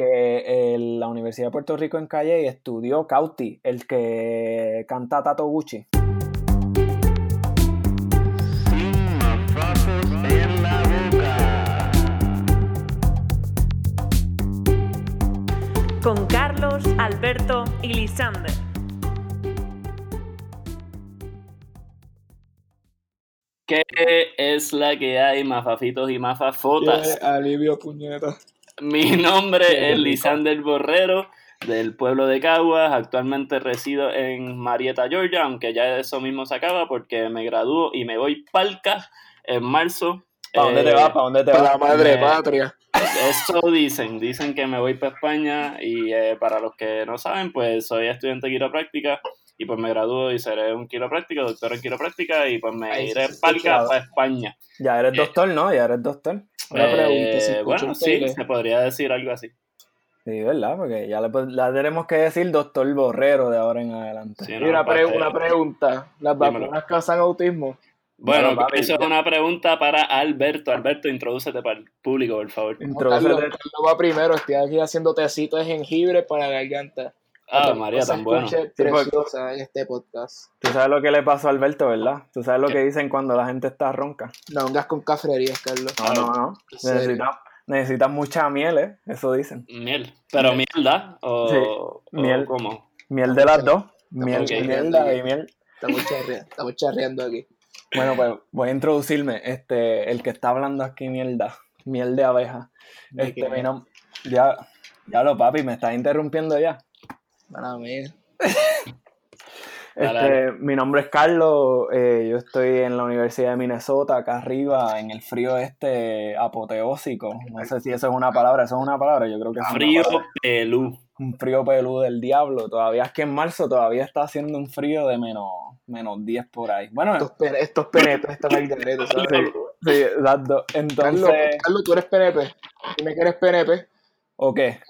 que en la Universidad de Puerto Rico en Calle estudió Cauti, el que canta Tato Gucci. Con Carlos, Alberto y Lisander. ¿Qué es la que hay, mafafitos y mafafotas? Alivio, puñeta. Mi nombre es Lisander Borrero, del pueblo de Caguas. Actualmente resido en Marietta, Georgia, aunque ya eso mismo se acaba porque me gradúo y me voy palca en marzo. ¿Para dónde te Eh, vas? ¿Para dónde te Para vas? la madre me- patria. Eso dicen, dicen que me voy para España y eh, para los que no saben, pues soy estudiante de quiropráctica y pues me gradúo y seré un quiropráctico, doctor en quiropráctica y pues me Ay, iré palca claro. para España. Ya eres Eh, doctor, ¿no? Ya eres doctor. Una Eh, pregunta, si escucho bueno, sí, se podría decir algo así. Sí, ¿verdad? Porque ya le, le tenemos que decir doctor Borrero de ahora en adelante. Sí, Y una, pre- aparte- una pregunta. ¿Las Dímelo. vacunas causan autismo? Bueno, Bueno, papi, eso es una pregunta para Alberto. Alberto, introdúcete para el público, por favor. Carlos, Introdúcete. Carlos va primero. Estoy aquí haciendo tecito de jengibre para la garganta. Ah, María, tan bueno. preciosa en este podcast. Tú sabes lo que le pasó a Alberto, ¿verdad? Tú sabes lo ¿Qué? que dicen cuando la gente está ronca. No vengas con cafrerías, Carlos. No, no, no. Necesitas necesitas mucha miel, ¿eh? Eso dicen. Miel. ¿Pero mierda? ¿O, Sí, o miel. cómo? Miel de las dos. Miel, mierda y miel. Estamos charreando, estamos charreando aquí. Bueno, pues voy a introducirme. Este, el que está hablando aquí, mierda. Miel de abeja. ¿De Este, mi ya, ya lo papi, me estás interrumpiendo ya. Mía. Dale, Este, mi nombre es Carlos, eh, yo estoy en la Universidad de Minnesota, acá arriba, en el frío este apoteósico. No sé si eso es una palabra, eso es una palabra, yo creo que es una Frío pelú. un frío peludo del diablo. Todavía es que en marzo todavía está haciendo un frío de menos, menos 10 por ahí. Bueno, Estos, pene- estos penepes están al garete, ¿sabes? sí, sí, exacto. Carlos, Entonces, Carlos, tú eres PNP. Dime que eres PNP. ¿o qué?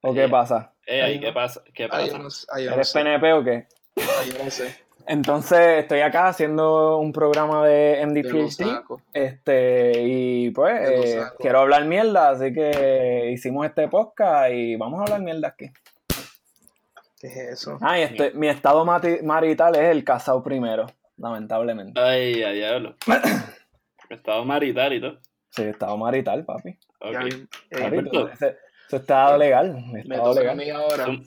¿O qué Eh, pasa? Eh, ahí, ¿qué pasa? ¿Qué Ay, yo pasa? no, sé, ay, yo no ¿Eres sé. PNP o qué? Ay, yo no sé. Entonces, estoy acá haciendo un programa de Te lo MDPhD. saco. Este, y pues, eh, quiero hablar mierda, así que hicimos este podcast y vamos a hablar mierda aquí. ¿Qué es eso? Ah, y este, mi estado marital es el casado primero, lamentablemente. Ay, a diablo. Estado marital y todo. Sí, estado marital, papi. Ok. Ya, eh, Papi, Alberto. ese- Eso está legal. me Estado toca a legal. mí ahora. Zum-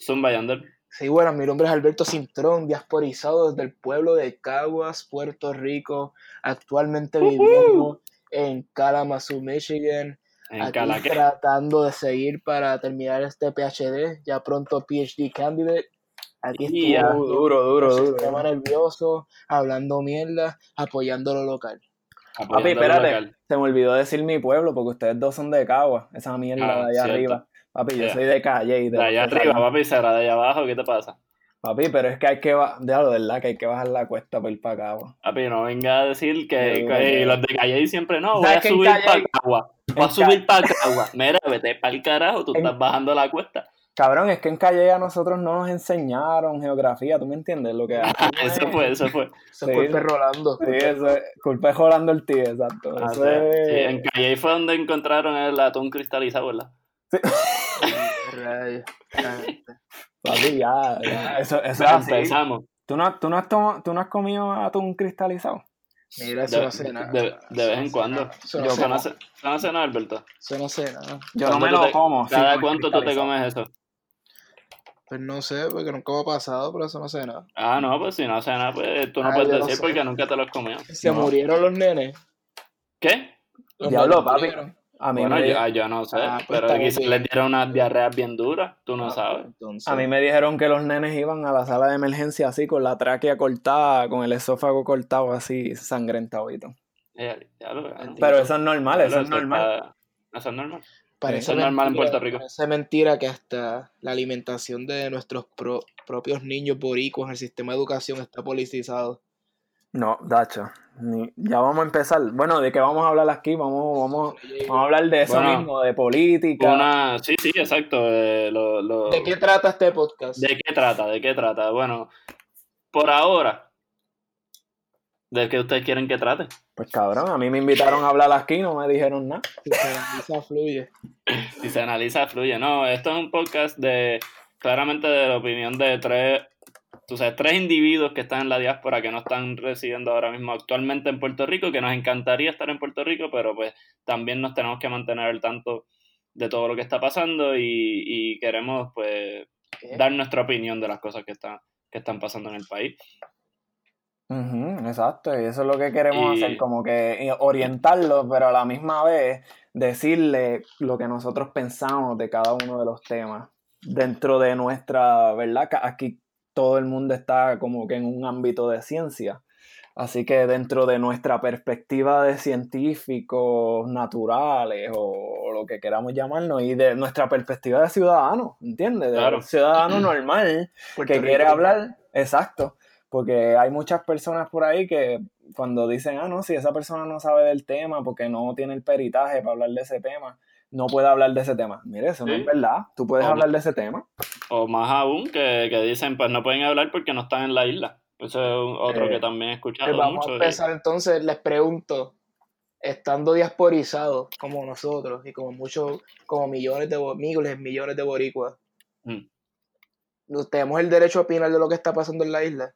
Zumba, Yander. Sí, bueno, mi nombre es Alberto Cintrón, diasporizado desde el pueblo de Caguas, Puerto Rico, actualmente viviendo en Kalamazoo, Michigan, En aquí Calaque. tratando de seguir para terminar este PhD, ya pronto PhD candidate. Aquí estuvo Duro, duro, duro. sistema nervioso, hablando mierda, apoyando lo local. Papi, espérate. Se me olvidó decir mi pueblo porque ustedes dos son de Cagua. Esa mierda Ah, de allá cierto. arriba. Papi, yo soy de calle y de De allá arriba, papi, será de allá abajo, ¿qué te pasa? Papi, pero es que hay que bajar, de verdad que hay que bajar la cuesta para ir para Cagua. Papi, no venga a decir que, Sí, que sí. los de Calle siempre no, voy ¿Sabes a subir para Cagua. Voy a subir para Cagua. Mira, vete para el carajo, tú En- estás bajando la cuesta. Cabrón, es que en Calle a nosotros no nos enseñaron geografía, ¿tú me entiendes? Lo que Eso fue, eso fue. Eso Sí. es culpa de Rolando. Sí, eso es, culpa es Rolando el tío, exacto. Ah, Eso sí. es- Sí, en Calle fue donde encontraron el atún cristalizado, ¿verdad? Ah, Papi, ya, ya, Eso, eso es empezamos. ¿Tú no, tú, no has tomo- ¿Tú no has comido atún cristalizado? Mira, eso De, no sé nada. de- de vez en cuando. Eso no Yo no nada. sé, eso no sé nada, Alberto. Eso no sé nada. Yo no ¿Cuándo me lo te- como. sí, ¿Cada cuánto tú te comes eso? Pues no sé, porque nunca me ha pasado, pero eso no sé nada. Ah, no, pues si no sé nada, pues tú no Ah, puedes decir sé. porque nunca te lo has comido. Se No. murieron los nenes. ¿Qué? Los Diablo, nenes papi. murieron. A mí, Bueno, me, yo, ah, yo no sé, Ah, pues pero quizás bien. les dieron unas diarreas bien duras, tú no Ah, sabes. Entonces, a mí me dijeron que los nenes iban a la sala de emergencia así, con la tráquea cortada, con el esófago cortado así, todo. Eh, ya Pero eso es normal, eso es normal. Eso es normal. Parece eso es normal en mentira- Puerto Rico. Parece mentira que hasta la alimentación de nuestros pro- propios niños boricuas, el sistema de educación está politizado. No, Dacho, ni- ya vamos a empezar. Bueno, ¿de qué vamos a hablar aquí? Vamos, vamos, vamos a hablar de eso Bueno, mismo, de política. Una, sí, sí, exacto. eh, lo- lo- ¿De qué trata este podcast? ¿De qué trata? ¿De qué trata? Bueno, por ahora, ¿de qué ustedes quieren que trate? Pues cabrón, a mí me invitaron a hablar aquí, no me dijeron nada. Si se analiza, fluye. Si se analiza, fluye. No, esto es un podcast de claramente de la opinión de tres, tú sabes, tres individuos que están en la diáspora que no están residiendo ahora mismo actualmente en Puerto Rico, que nos encantaría estar en Puerto Rico, pero pues también nos tenemos que mantener al tanto de todo lo que está pasando y, y queremos pues ¿Qué? dar nuestra opinión de las cosas que están, que están pasando en el país. Ujú, exacto, y eso es lo que queremos Y- hacer, como que orientarlos, pero a la misma vez decirle lo que nosotros pensamos de cada uno de los temas dentro de nuestra, ¿verdad? Aquí todo el mundo está como que en un ámbito de ciencia, así que dentro de nuestra perspectiva de científicos naturales o lo que queramos llamarnos y de nuestra perspectiva de ciudadano, ¿entiendes? De Claro. ciudadano normal Puerto que Rico. quiere hablar, exacto, porque hay muchas personas por ahí que cuando dicen, ah, no, si esa persona no sabe del tema porque no tiene el peritaje para hablar de ese tema, no puede hablar de ese tema. Mire, eso no es verdad, tú puedes O- hablar de ese tema. O más aún que, que dicen pues no pueden hablar porque no están en la isla. Eso es otro Eh, que también he escuchado Pues vamos mucho. a y- empezar entonces, les pregunto, estando diasporizados como nosotros y como muchos, como millones de miles, millones de boricuas, Mm. ¿nos tenemos el derecho a opinar de lo que está pasando en la isla?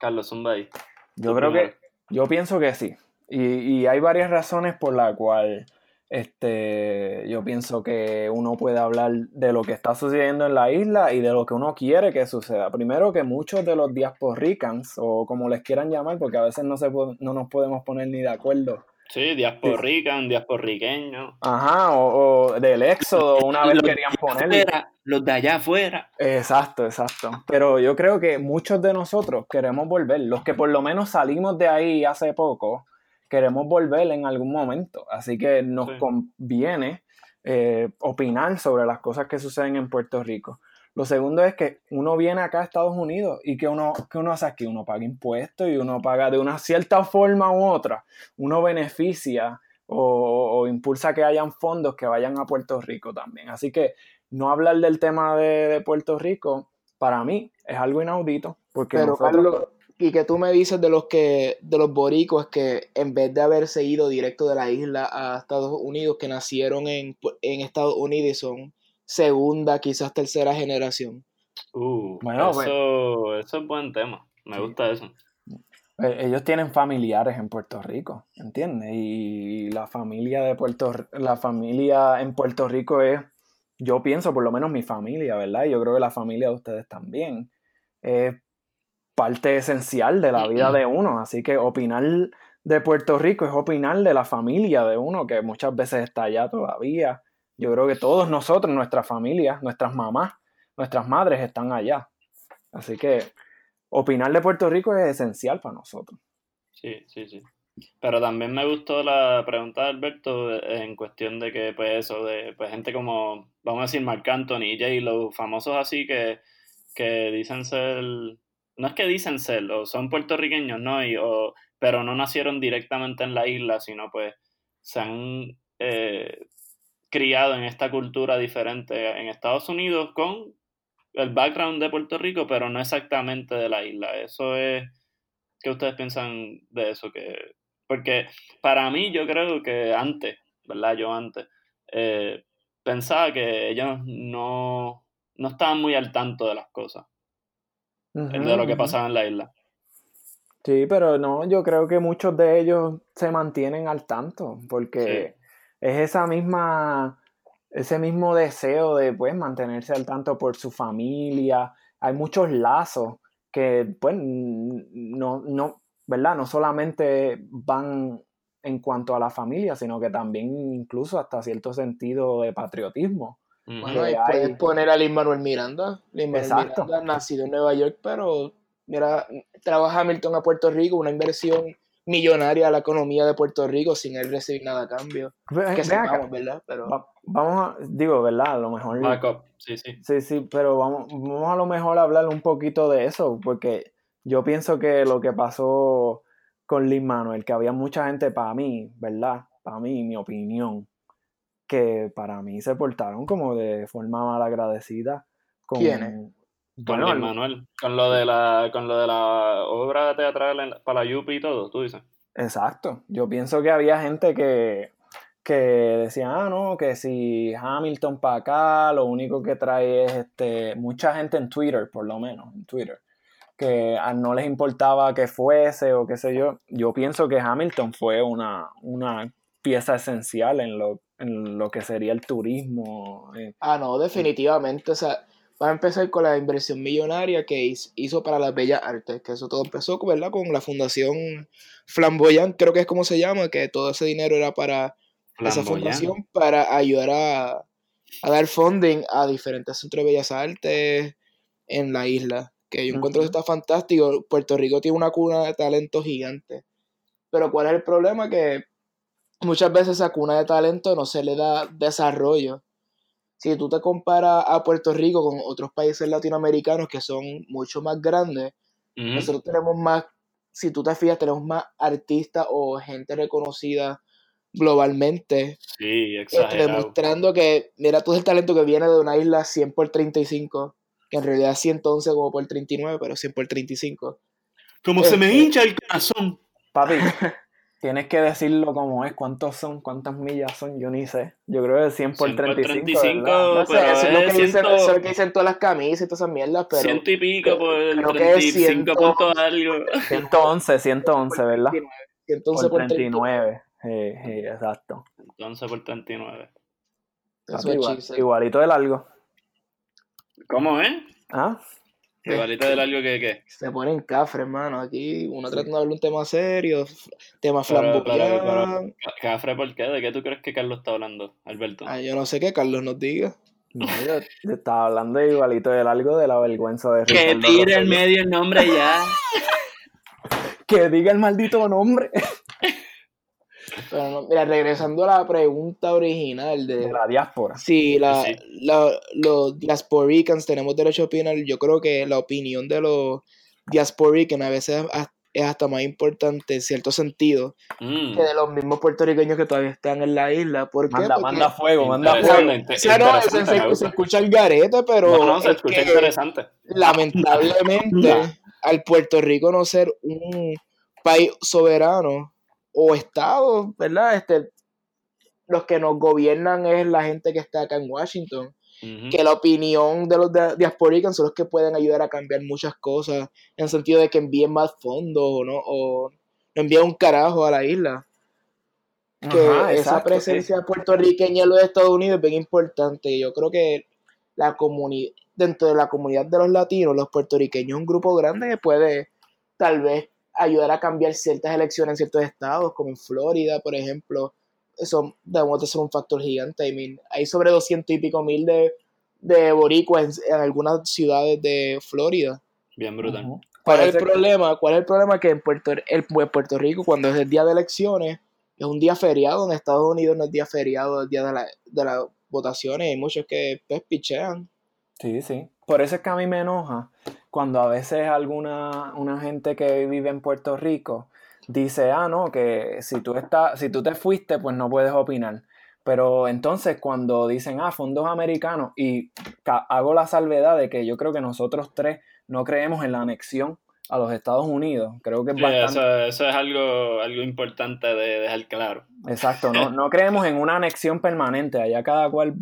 Carlos Zumba ahí. Yo creo que, yo pienso que sí. Y, y hay varias razones por la cual este, yo pienso que uno puede hablar de lo que está sucediendo en la isla y de lo que uno quiere que suceda. Primero que muchos de los diasporicans, o como les quieran llamar, porque a veces no, se no nos podemos poner ni de acuerdo. Sí, diasporrican, diasporriqueño. Ajá, o, o del éxodo, una vez Los querían ponerle. afuera, los de allá afuera. Exacto, exacto. Pero yo creo que muchos de nosotros queremos volver. Los que por lo menos salimos de ahí hace poco, queremos volver en algún momento. Así que nos Sí. conviene eh, opinar sobre las cosas que suceden en Puerto Rico. Lo segundo es que uno viene acá a Estados Unidos y que uno, que uno hace aquí, uno paga impuestos y uno paga de una cierta forma u otra, uno beneficia o, o impulsa que hayan fondos que vayan a Puerto Rico también. Así que no hablar del tema de, de Puerto Rico, para mí, es algo inaudito. Porque Pero nosotros- Carlos, y que tú me dices de los que, de los boricos que en vez de haberse ido directo de la isla a Estados Unidos, que nacieron en, en Estados Unidos y son segunda, quizás tercera generación. Uh, Bueno, eso, eso es buen tema. Me Sí. gusta eso. Eh, ellos tienen familiares en Puerto Rico, ¿entiendes? Y la familia de Puerto la familia en Puerto Rico es, yo pienso, por lo menos mi familia, ¿verdad? Y yo creo que la familia de ustedes también es parte esencial de la vida de uno. Así que opinar de Puerto Rico es opinar de la familia de uno, que muchas veces está allá todavía. Yo creo que todos nosotros, nuestras familias, nuestras mamás, nuestras madres están allá. Así que opinar de Puerto Rico es esencial para nosotros. Sí, sí, sí. Pero también me gustó la pregunta de Alberto eh, en cuestión de que, pues, eso, de pues, gente como, vamos a decir, Marc Anthony y J. los famosos así que, que dicen ser, no es que dicen ser, o son puertorriqueños, ¿no? Y, o, pero no nacieron directamente en la isla, sino pues se han eh, criado en esta cultura diferente en Estados Unidos con el background de Puerto Rico, pero no exactamente de la isla. Eso es, ¿qué ustedes piensan de eso? Que, porque para mí yo creo que antes, ¿verdad? Yo antes, eh, pensaba que ellos no, no estaban muy al tanto de las cosas, de lo que pasaba en la isla. Sí, pero no, yo creo que muchos de ellos se mantienen al tanto, porque es esa misma, ese mismo deseo de pues mantenerse al tanto por su familia. Hay muchos lazos que pues no, no, ¿verdad? No solamente van en cuanto a la familia, sino que también incluso hasta cierto sentido de patriotismo. Ujú. Bueno, y hay- puedes poner a Lin Manuel Miranda. Lin Manuel Exacto. Miranda, nacido en Nueva York, pero mira, trabaja Hamilton a Puerto Rico, una inversión millonaria a la economía de Puerto Rico sin él recibir nada a cambio. Ve- Que sepamos, ¿verdad? Pero va- vamos a, digo, ¿verdad? A lo mejor... Backup, sí, sí. Sí, sí, pero vamos, vamos a lo mejor a hablar un poquito de eso, porque yo pienso que lo que pasó con Lin Manuel, que había mucha gente para mí, ¿verdad? Para mí, mi opinión, que para mí se portaron como de forma malagradecida con... ¿Quiénes? Con Bueno, Lin Manuel, con lo de la, con lo de la obra teatral en- para la Yupi y todo, tú dices. Exacto. Yo pienso que había gente que, que decía, ah, no, que si Hamilton para acá, lo único que trae es este, mucha gente en Twitter, por lo menos, en Twitter, que no les importaba que fuese o qué sé yo. Yo pienso que Hamilton fue una, una pieza esencial en lo, en lo que sería el turismo. eh, Ah, no, definitivamente. O sea, va a empezar con la inversión millonaria que hiz- hizo para las bellas artes, que eso todo empezó, ¿verdad? Con la fundación Flamboyant, creo que es como se llama, que todo ese dinero era para esa fundación para ayudar a, a dar funding a diferentes centros de bellas artes en la isla. Que yo encuentro que está fantástico. Puerto Rico tiene una cuna de talento gigante. Pero ¿cuál es el problema? Que muchas veces esa cuna de talento no se le da desarrollo. Si tú te comparas a Puerto Rico con otros países latinoamericanos que son mucho más grandes, nosotros tenemos más, si tú te fijas, tenemos más artistas o gente reconocida globalmente, Sí, este, exagerado. demostrando que, mira, todo el talento que viene de una isla 100 por 35, que en realidad es 111 como por 39, pero 100 por 35. Como se me Este- hincha el corazón. Papi, tienes que decirlo como es, cuántos son, cuántas millas son, yo ni sé. Yo creo que 100 por 100 por 35. 35, ¿verdad? No sé, pero eso, es lo que dicen, ciento- eso es lo que dicen todas las camisas y todas esas mierdas, pero... ciento y pico por el creo que es 35 ciento- puntos algo. 111, 111, ¿verdad? 111 Por por 39. 39. Sí, sí, exacto. Entonces por 39. Eso Papi, es igual- igualito de largo. ¿Cómo es? ¿Ah? Igualito de largo que qué. Se ponen cafre, hermano. Aquí uno tratando de hablar un tema serio, tema Pero- pero- flamboyant. Ca- Cafre, ¿por qué? ¿De qué tú crees que Carlos está hablando, Alberto? Ay, yo no sé qué Carlos nos diga. No, yo, yo estaba hablando de igualito de largo de la vergüenza de que tire el medio el nombre ya. Que diga el maldito nombre Pero no, mira, regresando a la pregunta original de, de la diáspora. si la, Sí. la- los diasporicans tenemos derecho a opinar, yo creo que la opinión de los diasporicans a veces es- hasta más importante en cierto sentido Mm. que de los mismos puertorriqueños que todavía están en la isla. ¿Por qué? Manda, Porque- manda fuego, manda fuego. O sea, no, interesante, se, escucha el garete, pero No, no, se es escucha que- interesante. lamentablemente, al Puerto Rico no ser un país soberano o estado, ¿verdad? Este, los que nos gobiernan es la gente que está acá en Washington. Que la opinión de los dia- diasporicans son los que pueden ayudar a cambiar muchas cosas, en el sentido de que envíen más fondos o no, o envíen un carajo a la isla. Que Ajá, esa exacto, presencia puertorriqueña en los Estados Unidos es bien importante. Yo creo que la comunidad, dentro de la comunidad de los latinos, los puertorriqueños es un grupo grande que puede tal vez ayudar a cambiar ciertas elecciones en ciertos estados, como en Florida, por ejemplo. Eso debemos de ser un factor gigante. I mean, hay sobre 200 y pico mil de, de boricuas en, en algunas ciudades de Florida. Bien brutal. ¿Cuál es el que- problema? ¿Cuál es el problema? Que en Puerto, el, en Puerto Rico, cuando es el día de elecciones, es un día feriado. En Estados Unidos no es día feriado, es el día de, la, de las votaciones. Hay muchos que pues, pichean. Sí, sí. Por eso es que a mí me enoja cuando a veces alguna una gente que vive en Puerto Rico dice, ah, no, que si tú estás, si tú te fuiste, pues no puedes opinar. Pero entonces cuando dicen, ah, fondos americanos, y hago la salvedad de que yo creo que nosotros tres no creemos en la anexión a los Estados Unidos. Creo que es Sí, bastante... eso, eso es algo, algo importante de dejar claro. Exacto, no, no creemos en una anexión permanente, allá cada cual,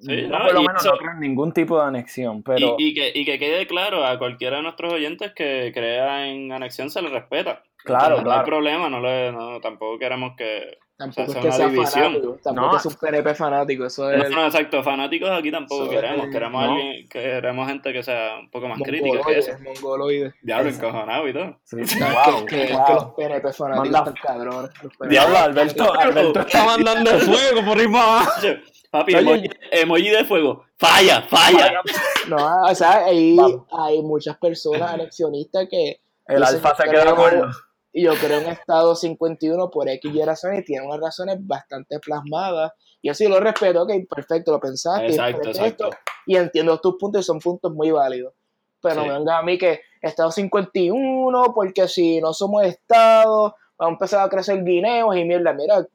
Sí, yo no, por lo menos eso- no creo en ningún tipo de anexión, pero Y, y que, y que quede claro a cualquiera de nuestros oyentes que crea en anexión se le respeta. Claro, No claro. hay problema, no le, no, tampoco queremos que... Tampoco O sea, es que sea división. fanático. Tampoco No. es un PNP fanático. Eso No, es no, exacto, fanáticos aquí tampoco Eso queremos. es- Queremos no. alguien, queremos gente que sea un poco más crítica que eso. Diablo, encojonado y todo. sí, Es wow, que, es wow. que los PNP fanáticos Manda- están cabrones. Diablo, Alberto, Alberto está mandando fuego por ahí para abajo. Papi, emoji, emoji de fuego. Falla, falla. No, o sea, ahí hay muchas personas anexionistas que El alfa se queda corto. Y yo creo en Estado 51 por X y razones y tiene unas razones bastante plasmadas. Y así lo respeto, ok, perfecto, lo pensaste. Exacto, exacto. esto, y entiendo tus puntos y son puntos muy válidos. Pero Sí. no me venga a mí que Estado 51, porque si no somos Estado, vamos a empezar a crecer guineos y mierda, mira,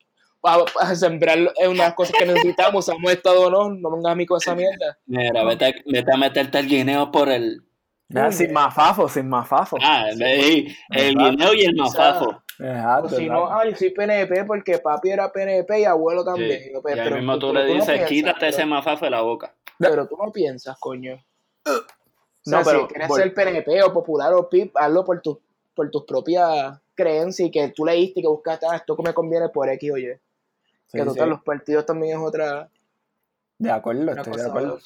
para, sembrar en unas cosas que necesitamos, somos Estado o no, no me vengas a mí con esa mierda. Mira, vete, a- vete a meterte el guineo por el. Sin mafafo, sin mafafo. Ah, el, el guineo y el O sea, mafazo. Exacto, O si no, ay, soy PNP porque papi era PNP y abuelo también. Sí. Pues, Y ahí pero mismo tú pero le dices, piensas, quítate pero- ese mafafo de la boca. Pero tú no piensas, coño. O sea, No, pero si quieres ser PNP o popular o PIP, hazlo por, tu, por tus propias creencias y que tú leíste y que buscaste, ah, esto que me conviene por X o Y. Sí, que total, sí. los partidos también es otra De acuerdo, estoy de acuerdo.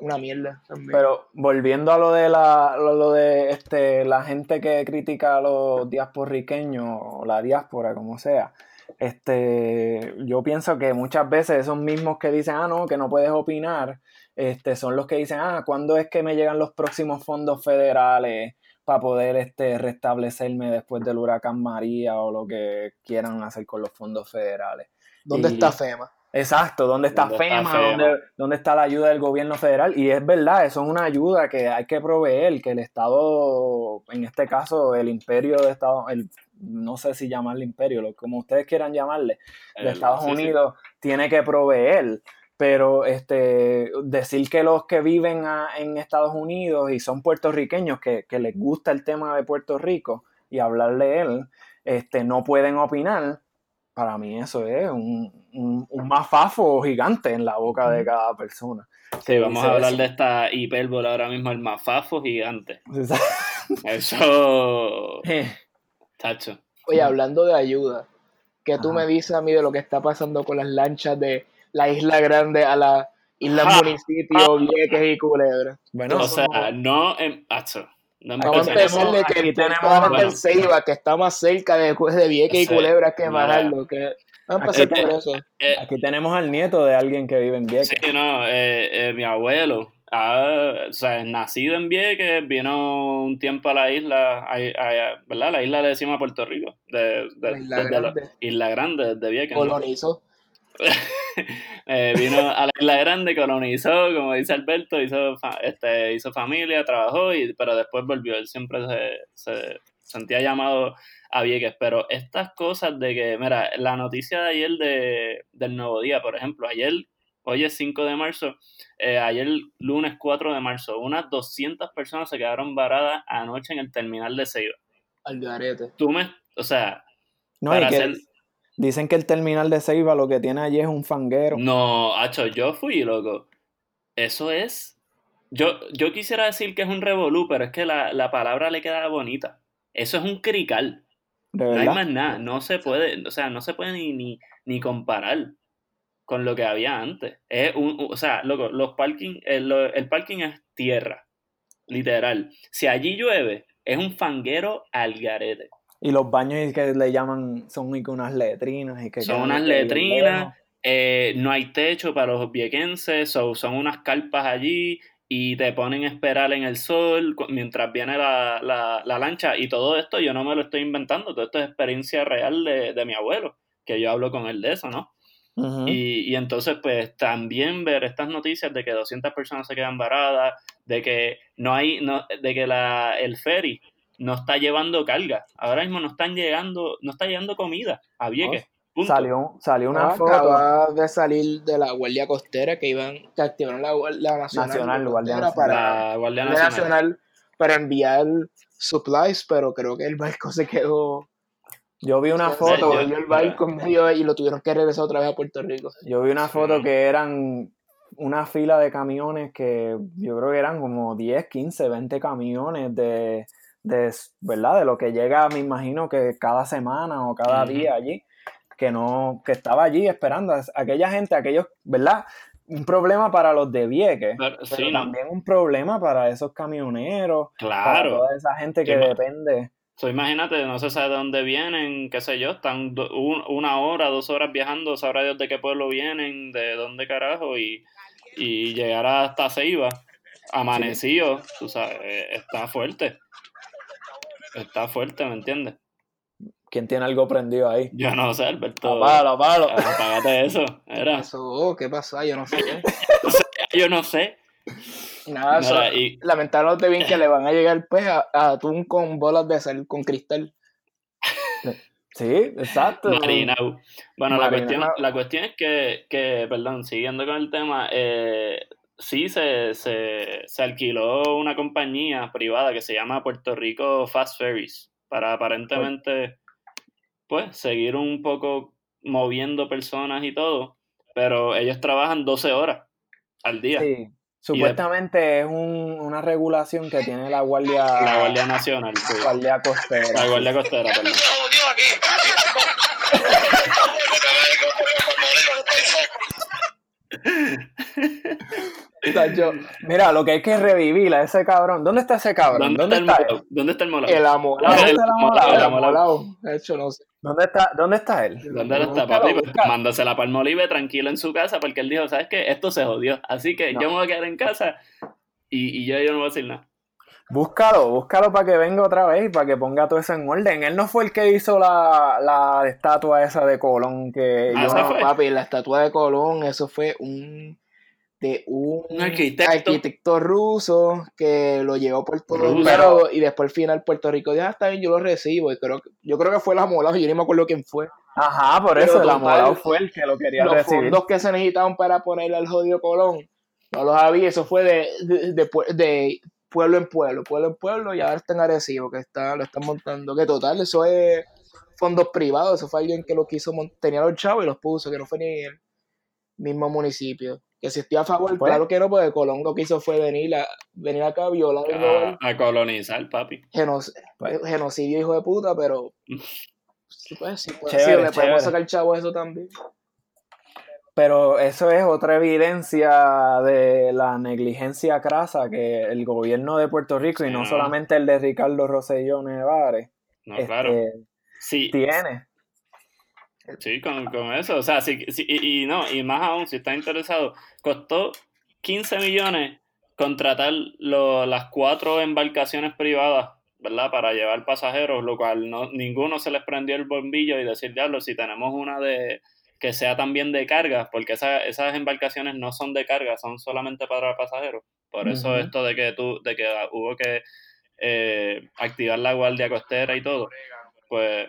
Una mierda también. Pero volviendo a lo de la, lo, lo de este, la gente que critica a los diasporriqueños o la diáspora, como sea, este, yo pienso que muchas veces esos mismos que dicen, ah, no, que no puedes opinar, este, son los que dicen, ah, ¿cuándo es que me llegan los próximos fondos federales para poder este, restablecerme después del huracán María o lo que quieran hacer con los fondos federales? ¿Dónde y- está FEMA? Exacto, ¿dónde está ¿Dónde está FEMA? ¿Dónde, dónde está la ayuda del gobierno federal? Y es verdad, eso es una ayuda que hay que proveer, que el Estado, en este caso, el imperio de Estados, el, no sé si llamarle imperio, lo, como ustedes quieran llamarle, de El- Estados sí, sí. Unidos, tiene que proveer. Pero este, decir que los que viven a- en Estados Unidos y son puertorriqueños, que, que les gusta el tema de Puerto Rico y hablar de él, este, no pueden opinar, para mí eso es un, un, un mafafo gigante en la boca de cada persona. Sí, vamos a hablar eso. de esta hipérbole ahora mismo, el mafafo gigante. Eso, tacho. Oye, hablando de ayuda, ¿qué tú Ajá. me dices a mí de lo que está pasando con las lanchas de la Isla Grande a la isla municipio, Vieques y Culebra? Bueno, O sea, no en... Tacho, no Aquí Vamos a empezar de aquí que tenemos- de bueno. el Ceiba, que está más cerca de, de Vieques y Sí, Culebra que. Majarlo. Que... Vamos a empezar por te- eso. Eh, aquí tenemos al nieto de alguien que vive en Vieques. Sí, no, eh, eh, mi abuelo, ah, o sea, nacido en Vieques, vino un tiempo a la isla, a, a- ¿verdad? La isla le decimos a Puerto Rico, de, de- La Isla desde la- Grande. Isla Grande, desde Vieques. ¿no? Colonizó. Eh, vino a la Isla Grande, colonizó, como dice Alberto, hizo, fa- este, hizo familia, trabajó, y, pero después volvió. Él siempre se, se sentía llamado a Vieques. Pero estas cosas de que, mira, la noticia de ayer de, del Nuevo Día, por ejemplo, ayer, hoy es 5 de marzo, eh, ayer lunes 4 de marzo, unas 200 personas se quedaron varadas anoche en el terminal de Ceiba. Al garete. Tú me, o sea, No, para que hacer... dicen que el terminal de Ceiba lo que tiene allí es un fanguero. No, Hacho, yo fui, loco. Eso es. Yo, yo quisiera decir que es un revolú, pero es que la, la palabra le queda bonita. Eso es un crical. de No hay más nada. No se puede, o sea, no se puede ni, ni, ni comparar con lo que había antes. Es un, o sea, loco, los parking, el, el parking es tierra. Literal. Si allí llueve, es un fanguero al garete. Y los baños que le llaman son unas letrinas y que Son unas letrinas, eh, no hay techo para los viequenses, so- son unas carpas allí y te ponen a esperar en el sol mientras viene la, la- la lancha. Y todo esto yo no me lo estoy inventando, todo esto es experiencia real de, de mi abuelo, que yo hablo con él de eso, ¿no? Y, y entonces, pues también ver estas noticias de que 200 personas se quedan varadas, de que no hay, no, de que la, el ferry no está llevando carga. Ahora mismo no están llegando, no está llegando comida a Vieques. Punto. Salió, salió una Ah, foto Acaba de salir de la Guardia Costera que iban, que activaron la, la Nacional, Nacional, Guardia Costera Nacional. para, la Guardia Guardia Nacional. Nacional para enviar supplies, pero creo que el barco se quedó. Yo vi una foto, yo- el barco en medio y lo tuvieron que regresar otra vez a Puerto Rico. yo vi una Sí. foto que eran una fila de camiones que yo creo que eran como 10, 15, 20 camiones de, de ¿verdad? De lo que llega, me imagino que cada semana o cada día allí, que no, que estaba allí esperando a aquella gente, aquellos, ¿verdad? Un problema para los de Vieques, Pero- pero sí, ¿no? también un problema para esos camioneros, para Claro. toda esa gente que Sí, depende. So, imagínate, no se sabe de dónde vienen, qué sé yo, están do- un- una hora, dos horas viajando, sabrá Dios de qué pueblo vienen, de dónde carajo, y, y llegar hasta Ceiba, amanecido, tú sabes, eh, está fuerte. Está fuerte, ¿me entiendes? ¿Quién tiene algo prendido ahí? Yo no sé, Alberto. Apágalo, apágalo. Apágate eso. Era. Eso, ¿qué pasó? Yo no sé. Yo no sé. Nada, Mira, y- lamentablemente bien que le van a llegar pues a, a atún con bolas de sal, con cristal. Sí, exacto. Marinau. Bueno, la cuestión, la cuestión es que, que, perdón, siguiendo con el tema, eh, sí se, se, se alquiló una compañía privada que se llama Puerto Rico Fast Ferries para aparentemente pues, seguir un poco moviendo personas y todo, pero ellos trabajan 12 horas al día. Sí. Supuestamente es un- una regulación que tiene la Guardia, La Guardia Nacional, sí. Guardia Costera. La Guardia Costera, perdón. O sea, yo- mira, lo que hay que revivir a ese cabrón. ¿Dónde está ese cabrón? ¿Dónde, ¿Dónde, está el está molao? él? ¿Dónde está el molao? El amolado. ¿Dónde el está el amolado, el El amolado. De hecho, no sé. ¿Dónde está, ¿Dónde está él? ¿Dónde él está, papi? Pues mándase la Palmolive tranquilo en su casa porque él dijo, ¿sabes qué? Esto se jodió. Así que No. yo me voy a quedar en casa y, y yo, yo no voy a decir nada. Búscalo, búscalo para que venga otra vez y para que ponga todo eso en orden. Él no fue el que hizo la, la estatua esa de Colón que Ah, yo- No, fue. papi, la estatua de Colón, eso fue un de un, Un arquitecto. arquitecto ruso que lo llevó por todos Ruso. lados y después al final Puerto Rico dijo, "Ah, está bien, yo lo recibo. Y creo, que- yo creo que fue el amolado, yo ni me acuerdo quién fue. Ajá, por Pero eso el total, amolado fue el que lo quería Los recibir. fondos que se necesitaban para ponerle al jodido Colón, no los había, eso fue de, de, de de pueblo en pueblo, pueblo en pueblo, y ahora está en Arecibo, que está, lo están montando. Que total, eso es fondos privados, eso fue alguien que lo quiso, tenía los chavos y los puso, que no fue ni el mismo municipio. Que si estoy a favor, Pues- claro que no, porque Colón lo que hizo fue venir, a, venir acá, violar el A, Nobel, a colonizar, papi. genoc- Pues- genocidio, hijo de puta, pero. Sí, pues, sí, pues, sí, Chévere, le chévere. podemos sacar chavo a eso también. Pero eso es otra evidencia de la negligencia crasa que el gobierno de Puerto Rico, y Sí, no no. solamente el de Ricardo Rosselló Nevares, No, este, claro. Sí, tiene. Sí, con, con eso. O sea, sí, sí, y, y no, y más aún, si está interesado, costó 15 millones contratar lo- las cuatro embarcaciones privadas, ¿verdad? Para llevar pasajeros, lo cual no, ninguno se les prendió el bombillo y decir, diablo, si tenemos una de que sea también de carga, porque esa- esas embarcaciones no son de carga, son solamente para pasajeros. Por eso esto de que tú, de que hubo que eh, activar la guardia costera y todo, pues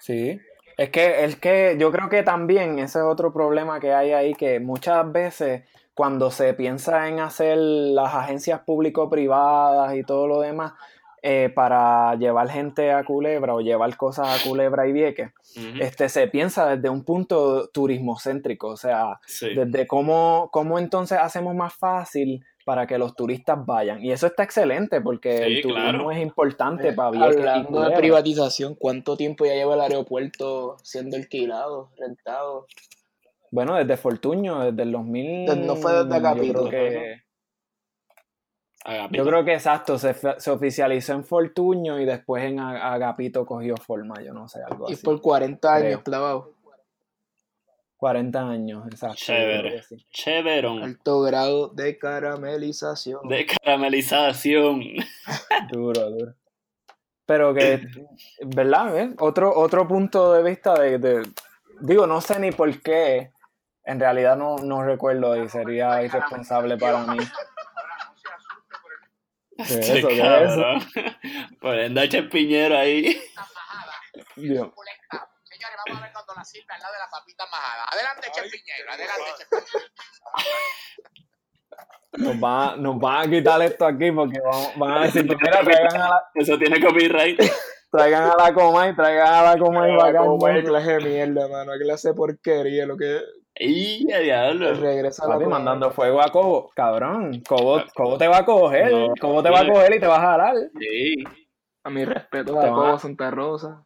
Sí. Es que, es que yo creo que también ese es otro problema que hay ahí, que muchas veces cuando se piensa en hacer las agencias público-privadas y todo lo demás eh, para llevar gente a Culebra o llevar cosas a Culebra y Vieques, este, se piensa desde un punto turismocéntrico, o sea, sí. desde cómo, cómo entonces hacemos más fácil para que los turistas vayan. Y eso está excelente porque Sí, el turismo claro. es importante para Vieques y Hablando de privatización, ¿cuánto tiempo ya lleva el aeropuerto siendo alquilado, rentado? Bueno, desde Fortuño, desde el 2000. Desde- no fue desde yo Agapito. creo que, Agapito. yo creo que exacto, se, se oficializó en Fortuño y después en Agapito cogió forma, yo no sé, algo Y así. por 40 años clavado. 40 años, exacto. Chévere. Chéverón. Alto grado de caramelización. De caramelización. Duro, duro. Pero que, ¿verdad? eh? Otro, otro punto de vista de, de- Digo, no sé ni por qué. En realidad no, no recuerdo y sería irresponsable para mí. ¿Qué es eso? ¿Qué es eso? cabrón. Poniendo a Chespiñero ahí. Dios. Señores, vamos a ver cuando la sirve al lado de la papita majada. Adelante, Che Piñero, adelante, Che Piñero. Nos van, a- nos van a quitar esto aquí porque vamos- van a decir, mira, traigan a la, Eso tiene copyright. traigan a la coma y traigan a la coma y como es clase de mierda, mano. Qué clase de porquería. Lo que ¡Y a diablo! regresa a la mandando fuego a Cobo. Cabrón, Cobo, Cobo te va a coger. No, Cobo te va a coger y te va a jalar. Sí. A mi respeto van a- Cobo Santa Rosa.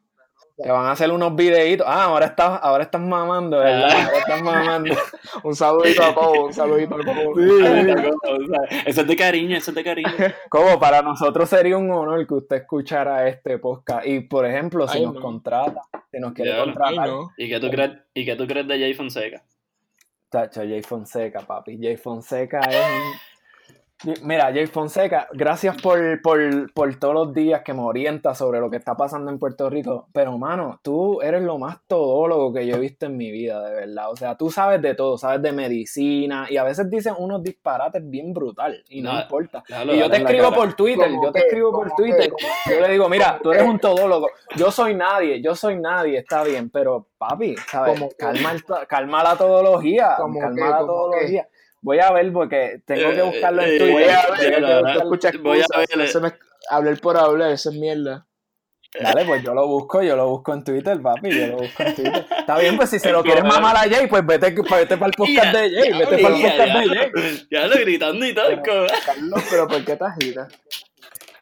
Te van a hacer unos videitos. Ah, ahora estás, ahora estás mamando, ¿verdad? Ah. Ahora estás mamando. Un saludito a Cobo, un saludito a Cobo. Sí, sí. Eso es de cariño, eso es de cariño. Cobo, para nosotros sería un honor que usted escuchara este podcast. Y, por ejemplo, si Ay, nos no. contrata, si nos quiere contratar, no. ¿Y qué tú crees, y qué tú crees de Jay Fonseca? Tacho, Jay Fonseca, papi. Jay Fonseca es un... Mira, Jay Fonseca, gracias por, por, por todos los días que me orientas sobre lo que está pasando en Puerto Rico. Pero, mano, tú eres lo más todólogo que yo he visto en mi vida, de verdad. O sea, tú sabes de todo, sabes de medicina y a veces dicen unos disparates bien brutal y no, No, importa. Y yo te escribo por Twitter, ¿Cómo yo te escribo por ¿Cómo Twitter. Yo le digo, mira, tú eres un todólogo. Yo soy nadie, yo soy nadie, está bien, pero papi, ¿sabes? Calma, calma la todología, ¿Cómo calma qué? la ¿Cómo todología. Voy a ver porque tengo que Eh, buscarlo en eh, Twitter. Voy a ver, verdad. usted escucha Voy a ver- eso no es hablar por hablar, eso es mierda. Dale, pues yo lo busco, yo lo busco en Twitter, papi, yo lo busco en Twitter. Está bien, pues si se lo Es quieres mamar a Jay, pues vete, vete para el podcast de Jay, Ya, vete para el ya, podcast ya, de Jay. Ya lo gritando y todo. como- Carlos, pero ¿por qué te agitas?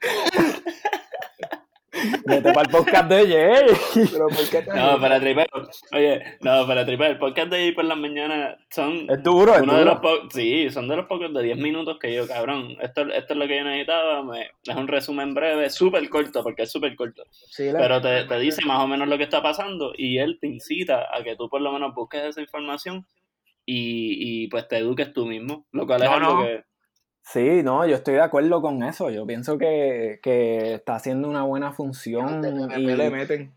Vete para el podcast de Jay. ¿Pero por qué te No, para tripeo. Oye, no, para tripeo. El podcast de ahí por las mañanas son Es duro, es uno de los po- Sí, son de los pocos de 10 minutos que yo, cabrón. Esto, esto es lo que yo necesitaba. Me, es un resumen breve, súper corto, porque es súper corto. Sí, Pero te, te dice más o menos lo que está pasando y él te incita a que tú por lo menos busques esa información y, y pues te eduques tú mismo. Lo cual es algo no. que. Sí, no, yo estoy de acuerdo con eso. Yo pienso que, que está haciendo una buena función. de Y, le meten.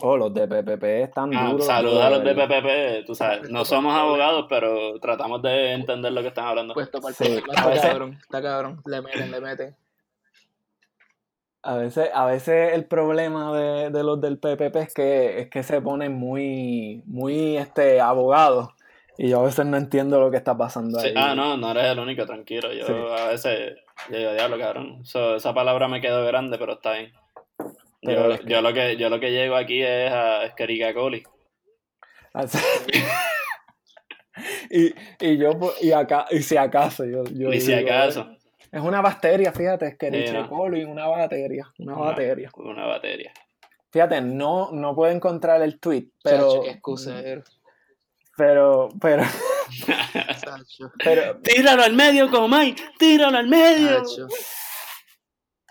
oh, los de PPP están Ah, duros. duros, a los de. PPP, tú sabes, no somos abogados, pero tratamos de entender lo que están hablando. Puesto para el Sí, Está veces- cabrón, está cabrón. Le meten, le meten. A veces, a veces el problema de, de los del PPP es que, es que se ponen muy, muy este, abogados. Y yo a veces no entiendo lo que está pasando Sí, ahí. ah, no, no eres el único, tranquilo. Yo Sí. a veces, yo digo, diablo, cabrón. So, esa palabra me quedó grande, pero está bien. Pero Yo, es que- yo lo que yo lo que llego aquí es a Esquerica coli. Así- y, y yo, y acá, y si acaso, yo, yo Y si digo, acaso, Es una bacteria, fíjate, es que Sí, no. coli, una bacteria, una Una- bacteria. una batería. Fíjate, no, no puedo encontrar el tweet, pero, Chacho, qué pero, pero, Chacho, pero, ¡Tíralo al medio, Comay! ¡Tíralo al medio!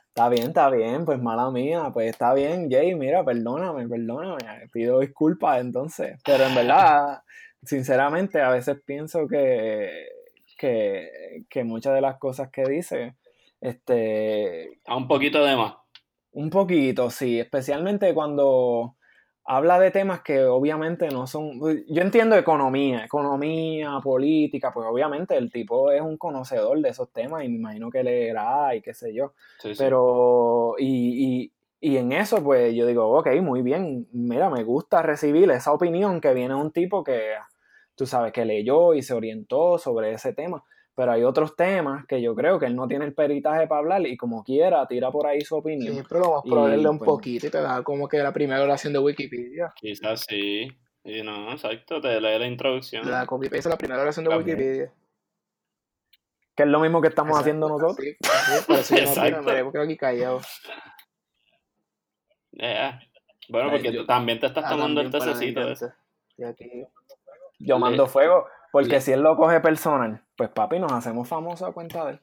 Está bien, está bien, pues mala mía, pues está bien, Jay, mira, perdóname, perdóname, pido disculpas entonces, pero en verdad, sinceramente, a veces pienso que, que, que muchas de las cosas que dice, este, A un poquito de más. un poquito, sí, especialmente cuando habla de temas que obviamente no son, yo entiendo economía, economía, política, pues obviamente el tipo es un conocedor de esos temas y me imagino que leerá y qué sé yo. Sí, sí. Pero, y, y, y en eso, pues yo digo, ok, muy bien, mira, me gusta recibir esa opinión que viene de un tipo que, tú sabes, que leyó y se orientó sobre ese tema. Pero hay otros temas que yo creo que él no tiene el peritaje para hablar y como quiera, tira por ahí su opinión. Siempre lo más probable es un pues, poquito y te da como que la primera oración de Wikipedia. Quizás sí. Y no, exacto, te lee la introducción. Da copy paste la primera oración de También. Wikipedia. Que es lo mismo que estamos Exacto, haciendo nosotros. Sí, sí, por eso yo no opino, Exacto. me quedo aquí callado. Eh, Bueno, Ay, porque yo- tú también te estás Ah, tomando el tececito. la. Yo mando fuego, porque le- si él lo coge personal, pues papi, nos hacemos famosos a cuenta de él.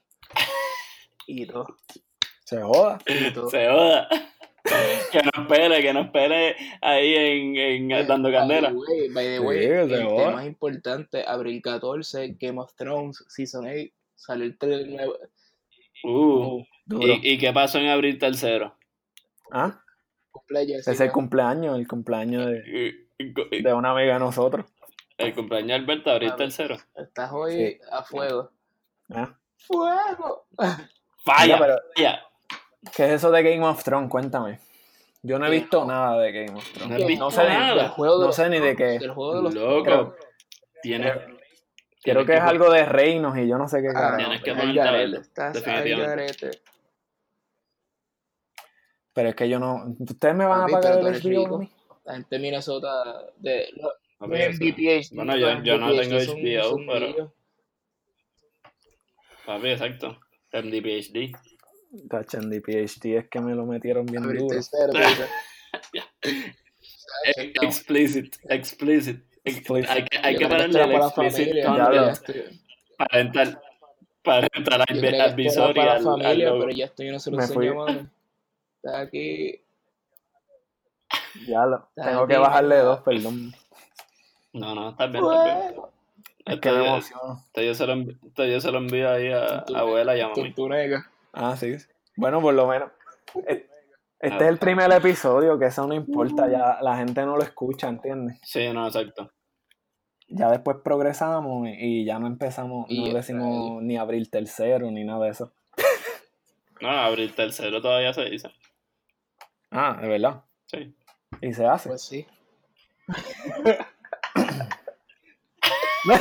Y todo. Se joda. Y todo. Se joda. que nos pele, que nos pele ahí en, en Eh, dando candela. By the way, by the Sí, way, que el joda. tema es importante, abril 14, Game of Thrones, Season 8, salió el trailer nuevo. Uh. ¿y, ¿Y qué pasó en abril tercero? ¿Ah? Es el cumpleaños, el cumpleaños de, de una amiga de nosotros. El cumpleaños de Alberto, abril Ah, tercero. Estás hoy Sí. a fuego. ¿Ah? ¡Fuego! ¡Falla! Pero- falla. ¿Qué es eso de Game of Thrones? Cuéntame. Yo no he visto nada de Game of No Thrones. visto No sé ni- nada. Del juego de no los sé ni de qué. Del juego de los Loco. Tienes, Creo que es algo de reinos y yo no sé qué Ah, carajo. Tienes que ponerte. Pero es que yo no. ¿Ustedes me van a pagar el mí? La gente de Minnesota de eso. MVPhD, Bueno, yo- yo no tengo son- HBO, son pero-. Papi, exacto. MD-PhD. Tachen de PhD es que me lo metieron bien Abril duro. Eh, Explicit, explicit. Explicit. Hay que, hay que esto el la explicit estoy- parental. Parental advisory para la al, al familia, pero ya esto yo no se lo Me enseño fui. a mami. Está aquí. Ya lo. Está Tengo que bajarle dos, perdón. No, no, está bien, está bien. Es que yo, se lo, yo se lo envío ahí a, a abuela y a. Tuntunega. Ah, sí. Bueno, por lo menos. E- Este Ah. es el primer episodio, que eso no importa, ya la gente no lo escucha, ¿entiendes? Sí, no, exacto. Ya después progresamos y- ya no empezamos, Y no el decimos ni abril tercero ni nada de eso. No, abril tercero todavía se dice. Ah, de verdad. Sí. Y se hace. Pues sí. Pues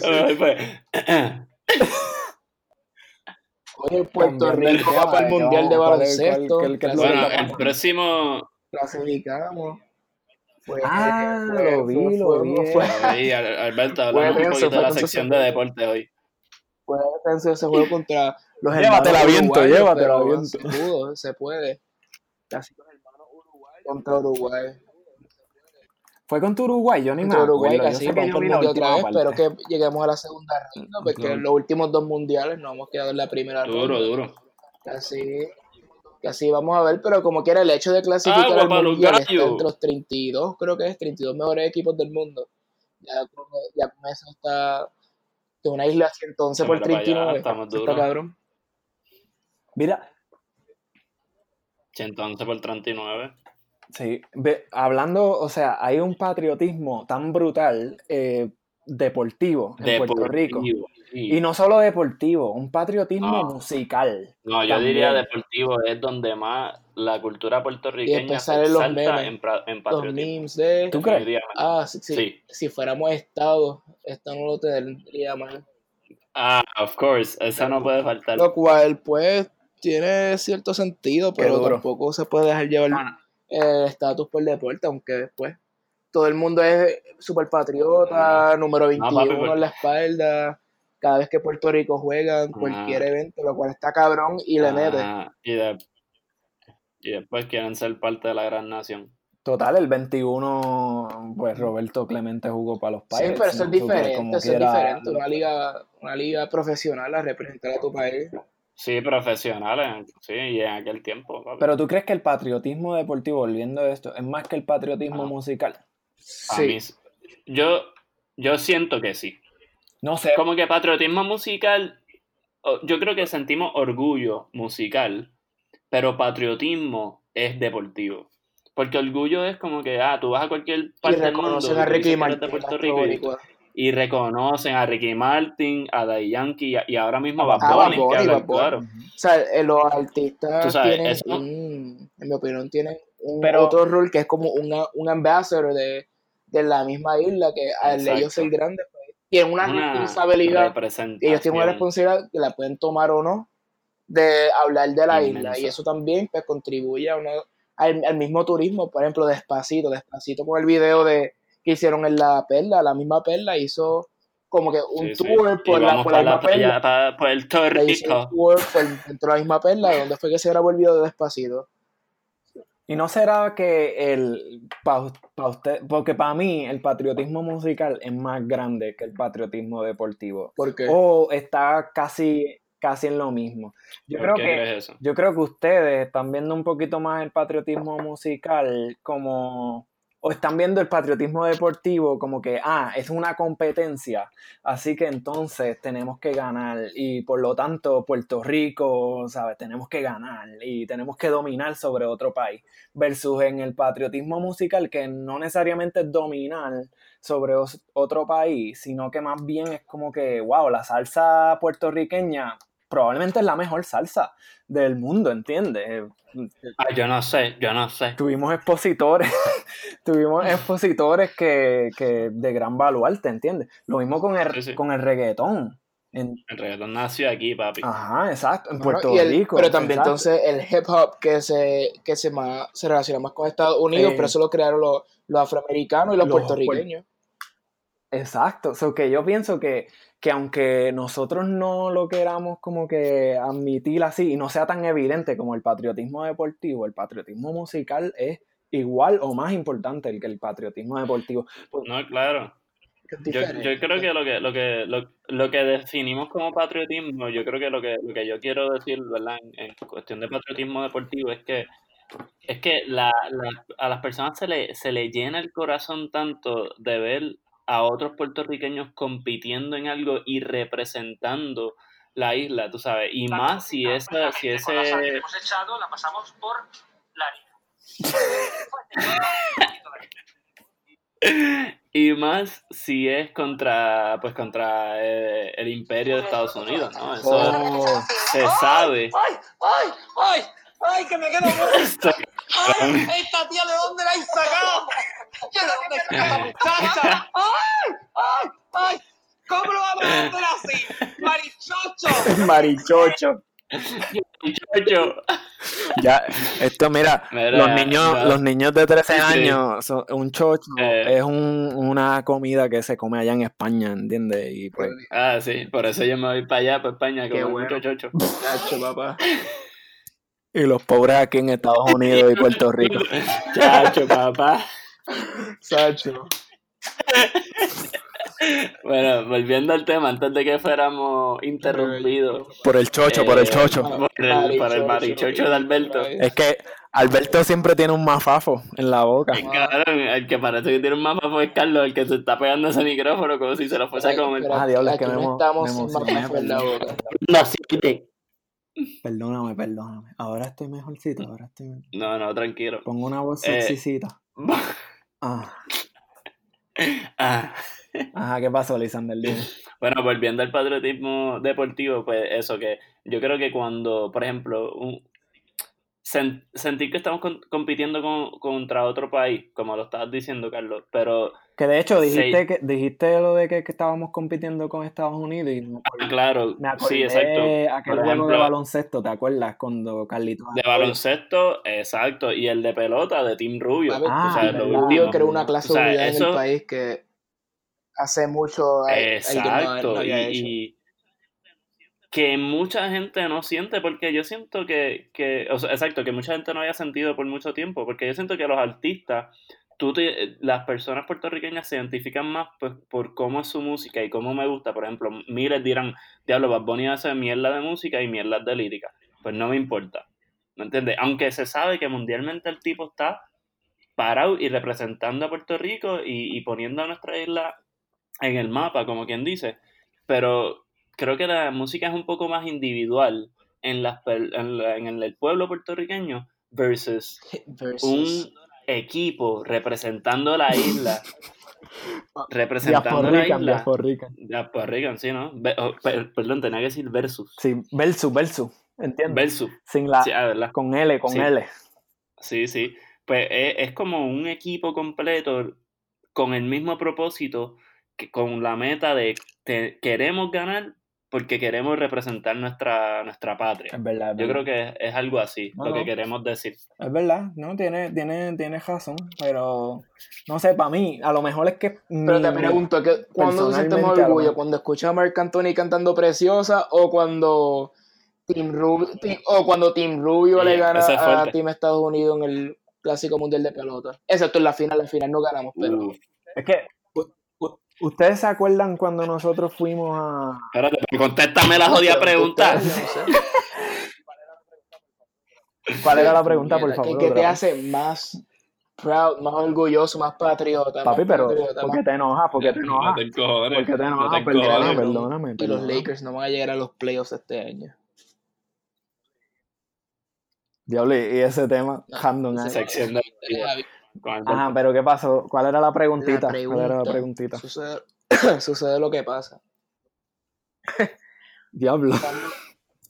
sí. Pues, Puerto Rico va para el Mundial de vamos, ¿cuál es- cuál- baloncesto. cuál- Bueno, el próximo. Clasificamos. Fue- Ah, fue- lo vi, fue- lo vi. Fue, Al- Alberto, hablando un poquito de la sección de deporte hoy. fue tenso ese juego contra los Llévatela, viento, llévatela, viento. Se pudo, se puede. Casi contra Uruguay. Fue contra Uruguay, yo ni me Contra Uruguay acuerdo. Yo casi que yo vi la otra vez, pero que lleguemos a la segunda ronda, porque Claro. en los últimos dos mundiales nos hemos quedado en la primera Duro, ronda. duro. Casi, casi vamos a ver, pero como quiera el hecho de clasificar Agua al mundial está entre los 32, creo que es 32 mejores equipos del mundo. Ya con, ya con eso está de una isla 111 por Mira para allá, 39. estamos Eso está cabrón. Mira, 111 por 39. Sí, ve- hablando, o sea, hay un patriotismo tan brutal eh, deportivo en Puerto Rico. Sí. Y no solo deportivo, un patriotismo No. musical. No, yo también. diría deportivo es donde más la cultura puertorriqueña se salen los salta memes, en, pra- en Los patriotismo. memes de... ¿Tú crees? Ah, sí, sí. Sí. Si fuéramos Estado, esto no lo tendría mal. Ah, of course, esa no puede faltar. Lo cual, pues, tiene cierto sentido, pero tampoco se puede dejar llevar el estatus por deporte, aunque después todo el mundo es super patriota, número 21 papi, pues. en la espalda, cada vez que Puerto Rico juega en cualquier Ah. evento, lo cual está cabrón y le mete. Ah, y, de- y después quieren ser parte de la gran nación. Total, el 21, pues Roberto Clemente jugó para los Sí, Pirates. pero eso es diferente, eso es diferente, una liga, una liga profesional a representar a tu país. Sí, profesionales, sí, y en aquel tiempo. papi. Pero tú crees que el patriotismo deportivo, volviendo a esto, es más que el patriotismo Ah. musical? A Sí, mí yo, yo siento que sí. No sé. Como que patriotismo musical, yo creo que sentimos orgullo musical, pero patriotismo es deportivo. Porque orgullo es como que, ah, tú vas a cualquier y parte del mundo reconocen a Ricky Martin, de Puerto Rico y, reconocen a Ricky Martin, a Daddy Yankee y, ahora mismo a Bad Ah, Bad Bunny, que Bunny, habla Bad Bunny. claro. O sea, eh, los artistas sabes, tienen, eso- un- en mi opinión, tienen un Pero- otro rol que es como una, un ambassador de, de la misma isla, que al ellos ser grandes, pues, tienen una, Una responsabilidad, ellos tienen una responsabilidad que la pueden tomar o no, de hablar de la isla, y eso también pues contribuye a una, al, al mismo turismo, por ejemplo, Despacito, Despacito con el video de que hicieron en la perla, la misma perla hizo como que un Sí, sí. tour por la, por la misma la perla. para hizo un Rico. tour por dentro de la misma perla, donde fue que se grabó el video de Despacito. ¿Y no será que el para usted, porque para mí el patriotismo musical es más grande que el patriotismo deportivo? Porque O está casi, casi en lo mismo. Yo ¿Por creo qué que? Yo creo que ustedes están viendo un poquito más el patriotismo musical como, o están viendo el patriotismo deportivo como que, ah, es una competencia, así que entonces tenemos que ganar y por lo tanto Puerto Rico, ¿sabes? Tenemos que ganar y tenemos que dominar sobre otro país, versus en el patriotismo musical que no necesariamente es dominar sobre otro país, sino que más bien es como que, wow, la salsa puertorriqueña probablemente es la mejor salsa del mundo, ¿entiendes? Ah, yo no sé, yo no sé. Tuvimos expositores, tuvimos expositores que, que de gran baluarte, ¿entiendes? Lo mismo con el, Sí, sí. con el reggaetón. En- El reggaetón nació aquí, papi. ajá, exacto, en Bueno, Puerto el- Rico. pero también exacto. entonces el hip hop que se, que se, más, se relaciona más con Estados Unidos, Eh, pero eso lo crearon los, los afroamericanos y los, los puertorriqueños. Exacto, so que yo pienso que, que aunque nosotros no lo queramos como que admitir así y no sea tan evidente como el patriotismo deportivo, el patriotismo musical es igual o más importante el que el patriotismo deportivo. Pues, No, claro. Yo, yo creo que lo que lo que lo, lo que definimos como patriotismo, yo creo que lo que lo que yo quiero decir, ¿verdad? En, en cuestión de patriotismo deportivo es que es que la, la- a las personas se le se le llena el corazón tanto de ver a otros puertorriqueños compitiendo en algo y representando la isla, tú sabes, y más si esa si ese la hemos echado, la pasamos por la. Y más si es contra, pues contra eh, el imperio de Estados Unidos, ¿no? Eso oh, se sabe. ¡Ay, ay, ay! ¡Ay, que me quedo Esto- ¡Ay, esta tía de dónde la he sacado! ¿De dónde esta muchacha? ¡Ay, ay, ay! ¿Cómo lo vamos a hacer así? ¡Marichocho! Marichocho. Chocho. Ya, esto, mira, Mira, los niños, los niños de 13 Sí. años, son- un chocho Eh. es un- una comida que se come allá en España, ¿entiendes? Y pues, Ah, sí, por eso yo me voy para allá, para España, con bueno. mucho chocho. Chacho, papá. y los pobres aquí en Estados Unidos y Puerto Rico. Chacho, papá. Chacho. Bueno, volviendo al tema, antes de que fuéramos interrumpidos Por el chocho, por el Eh, chocho. por el, por el marichocho de Alberto. Es que Alberto siempre tiene un mafafo en la boca. Cabrón, el que parece que tiene un mapa fue Carlos, el que se está pegando ese micrófono como si se lo fuese a comer. Ah, diablo, es que no estamos me sin mapa en la boca. No, sí, Perdóname, perdóname. Ahora estoy mejorcito, ahora estoy mejor. No, no, tranquilo. Pongo una voz Eh. sexycita. Ah. Ah. Ajá, ¿qué pasó, Lisander? Bueno, volviendo al patriotismo deportivo, pues eso que yo creo que cuando, por ejemplo, un- sen- sentir que estamos con- compitiendo con- contra otro país, como lo estabas diciendo, Carlos, pero Que de hecho dijiste Sí. que dijiste lo de que, que estábamos compitiendo con Estados Unidos y acordé, ah, claro, me acordé sí, exacto. aquel Por juego de baloncesto, ¿te acuerdas? Cuando Carlitos de baloncesto, exacto, y el de pelota de Team Rubio. Ah, o sea, lo último. Creo una clase O sea, de unidad en el país que hace mucho no- Exacto, no y que mucha gente no siente, porque yo siento que, que, o sea, exacto, que mucha gente no había sentido por mucho tiempo, porque yo siento que los artistas, tú te- las personas puertorriqueñas se identifican más pues, por cómo es su música y cómo me gusta, por ejemplo, miles dirán, diablo, Bad Bunny hace mierda de música y mierda de lírica, pues no me importa, ¿me entiendes? Aunque se sabe que mundialmente el tipo está parado y representando a Puerto Rico y, y poniendo a nuestra isla en el mapa, como quien dice, pero creo que la música es un poco más individual en, las, en, la- en el pueblo puertorriqueño versus Versus- un equipo representando la isla, representando la isla. Diasporican. Diasporican, sí, ¿no? Ve- oh, per- perdón, tenía que decir versus. Sí, versus, versus, ¿entiendes? Versus. Sin la, Sí, ah, con L, con Sí. L. Sí, sí. Pues es, es como un equipo completo con el mismo propósito, que, con la meta de te- queremos ganar porque queremos representar nuestra, nuestra patria. Es verdad, es Yo verdad. creo que es, es algo así, No, lo que no. queremos decir. Es verdad, no, tiene, tiene, tiene razón, pero no sé, para mí, a lo mejor es que Pero te pregunto, ¿qué, ¿cuándo tú sientes más orgullo? ¿Cuando escuchas a Marc Anthony cantando Preciosa o cuando Team Rubio, Team- o cuando Team Rubio Sí, le gana es a. Team Estados Unidos en el Clásico Mundial de Pelota? Excepto en la final, en la final no ganamos, pero... Uh, Es que, ¿ustedes se acuerdan cuando nosotros fuimos a... espérate, pero contéstame la jodida pregunta. ¿Cuál era la pregunta, por Mierda, ¿qué- favor? ¿Qué, te hace más proud, más orgulloso, más patriota? Papi, más pero patriota, ¿por qué te enojas? ¿Por qué te No enojas? te encojones. ¿Por qué te no enojas? Perdóname, perdóname, Y los. Lakers no van a llegar a los playoffs este año. Diablo, y ese tema, random. ¿eh? Sección de. Ajá, pero ¿qué pasó? ¿Cuál era la preguntita? La ¿Cuál era la preguntita? Sucede, sucede lo que pasa. Diablo.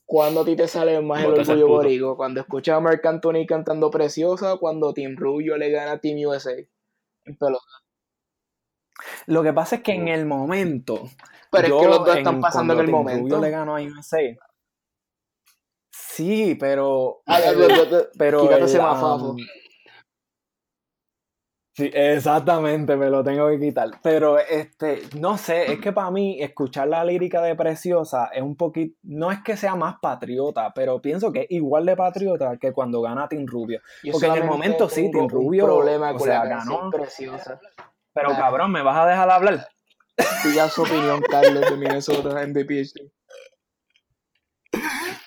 ¿Cuándo a ti te sale más el orgullo borico? ¿Cuando escuchas a Marc Anthony cantando Preciosa o cuando Team Rubio le gana a Team USA? En pelota. Lo que pasa es que en el momento. Pero yo es que los dos están en- pasando en el cuando Team momento. Rubio le ganó a USA. Sí, pero. Ah, ah, ah, ah. pero Quítate el, ese um. Sí, exactamente, me lo tengo que quitar. Pero este, no sé, es que para mí escuchar la lírica de Preciosa es un poquito, no es que sea más patriota, pero pienso que es igual de patriota que cuando gana Team Rubio. Yo porque en el momento sí, un Rubio, problema o con sea, la canción ganó. Preciosa. Pero Nah. cabrón, ¿me vas a dejar hablar? Diga su opinión, Carlos, de Minnesota MVP.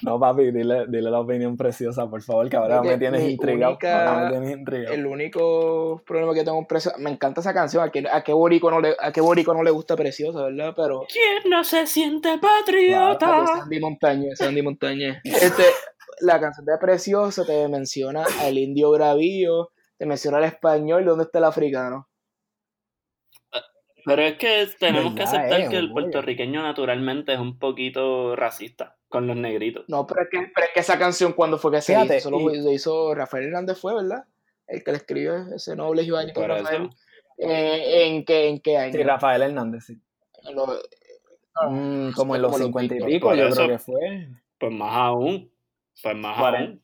No, papi, dile, dile la opinión preciosa, por favor, que ahora me tienes intrigado. única- Ahora me tienes intrigado. El único problema que tengo con Preciosa, me encanta esa canción, a, que, a qué borico no le, a qué borico no le gusta Preciosa, ¿verdad? Pero ¿Quién no se siente Papi, patriota? Sandy Montañez, Sandy Montañez. Este, la canción de Preciosa te menciona al indio bravío, te menciona al español, ¿dónde está el africano? Pero es que tenemos que ¿Verdad, aceptar eh? que el puertorriqueño naturalmente es un poquito racista con los negritos. No, pero es que, pero es que esa canción cuando fue que se Fíjate, hizo, Eso lo, y- lo hizo Rafael Hernández fue, ¿verdad? El que le escribió ese noble giovanito Por Rafael. eso. Eh, ¿en, qué, ¿En qué año? Sí, Rafael Hernández, sí. Los- Mm, como en los cincuenta y pico, yo eso. creo que fue. Pues más aún. Pues más aún.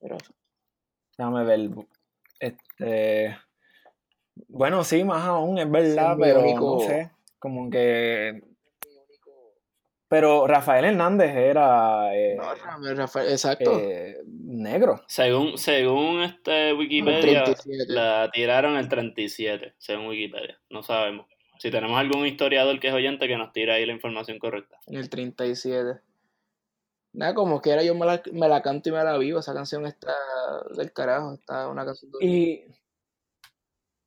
Pero, Déjame ver. Este. Bueno, sí, más aún, es verdad, pero único- no sé. Como que. Pero Rafael Hernández era eh, no, Rafael, Rafael, exacto. eh, negro. Según, según este Wikipedia, 37. la tiraron el 37, según Wikipedia. No sabemos. Si tenemos algún historiador que es oyente que nos tire ahí la información correcta. En el 37. Nada, como quiera, yo me la, me la canto y me la vivo. Esa canción está del carajo. Está una canción. Y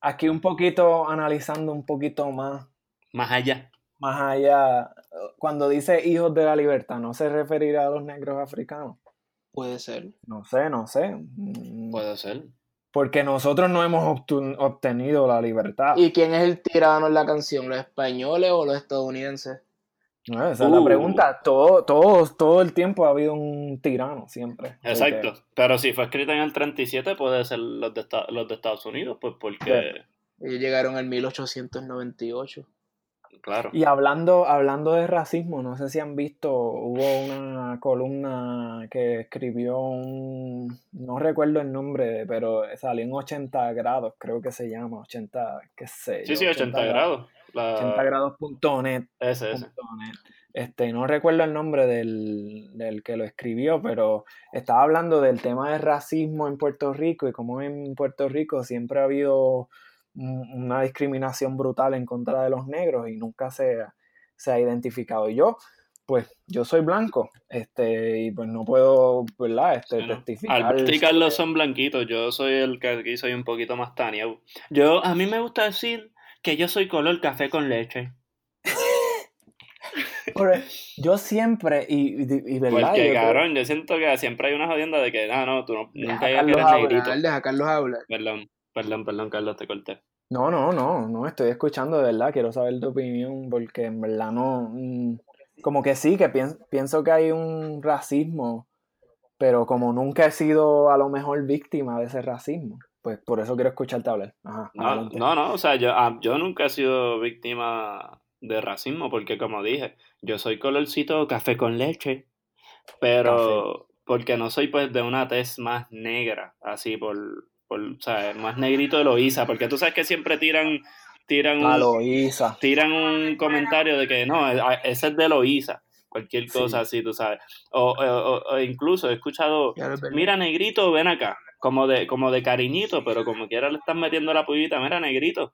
aquí un poquito, analizando un poquito más, Más allá. más allá, cuando dice hijos de la libertad, ¿no se referirá a los negros africanos? Puede ser. No sé, no sé. Mm, Puede ser. Porque nosotros no hemos obtenido la libertad. ¿Y quién es el tirano en la canción? ¿Los españoles o los estadounidenses? No, esa es la Uh. pregunta. Todo, todo, todo el tiempo ha habido un tirano, siempre. Exacto. Pero si fue escrita en el 37, puede ser los de, los de Estados Unidos, pues porque, Ellos llegaron en 1898. claro. Y hablando, hablando de racismo, no sé si han visto, hubo una columna que escribió un, no recuerdo el nombre, pero salió en 80 grados, creo que se llama, 80, qué sé Sí, yo, sí, 80 grados. La- 80 grados.net. Ese, ese. Este, no recuerdo el nombre del, del que lo escribió, pero estaba hablando del tema del racismo en Puerto Rico y cómo en Puerto Rico siempre ha habido un- una discriminación brutal en contra de los negros y nunca se, se ha identificado. Y yo, pues, yo soy blanco, este, y pues no puedo, ¿verdad? Este, testificar. Alberto y Carlos son blanquitos, yo soy el que aquí soy un poquito más taneado. Yo, a mí me gusta decir que yo soy color café con leche. Pero yo siempre, y, y, y ¿verdad? Yo Porque, creo- cabrón, yo siento que siempre hay una jodienda de que, no, no, tú no, Deja nunca a digas que Carlos eres hablar, negrito. deja a Carlos hablar. Perdón, perdón, perdón, Carlos, te corté. No, no, no, no, estoy escuchando de verdad, quiero saber tu opinión porque en verdad no, mm, como que sí, que pien- pienso que hay un racismo, pero como nunca he sido a lo mejor víctima de ese racismo, pues por eso quiero escucharte hablar. Ajá, No, no, no, o sea, yo, ah, yo nunca he sido víctima de racismo porque, como dije, yo soy colorcito café con leche, pero porque no soy pues de una tez más negra, así por, por o sea, más negrito de Loíza, porque tú sabes que siempre tiran, tiran un, tiran un comentario de que no, e- ese es de Loíza, cualquier Sí. cosa así, tú sabes. O, o- o- o incluso he escuchado, mira negrito, ven acá, como de, como de cariñito, pero como quiera le están metiendo la pullita, mira negrito.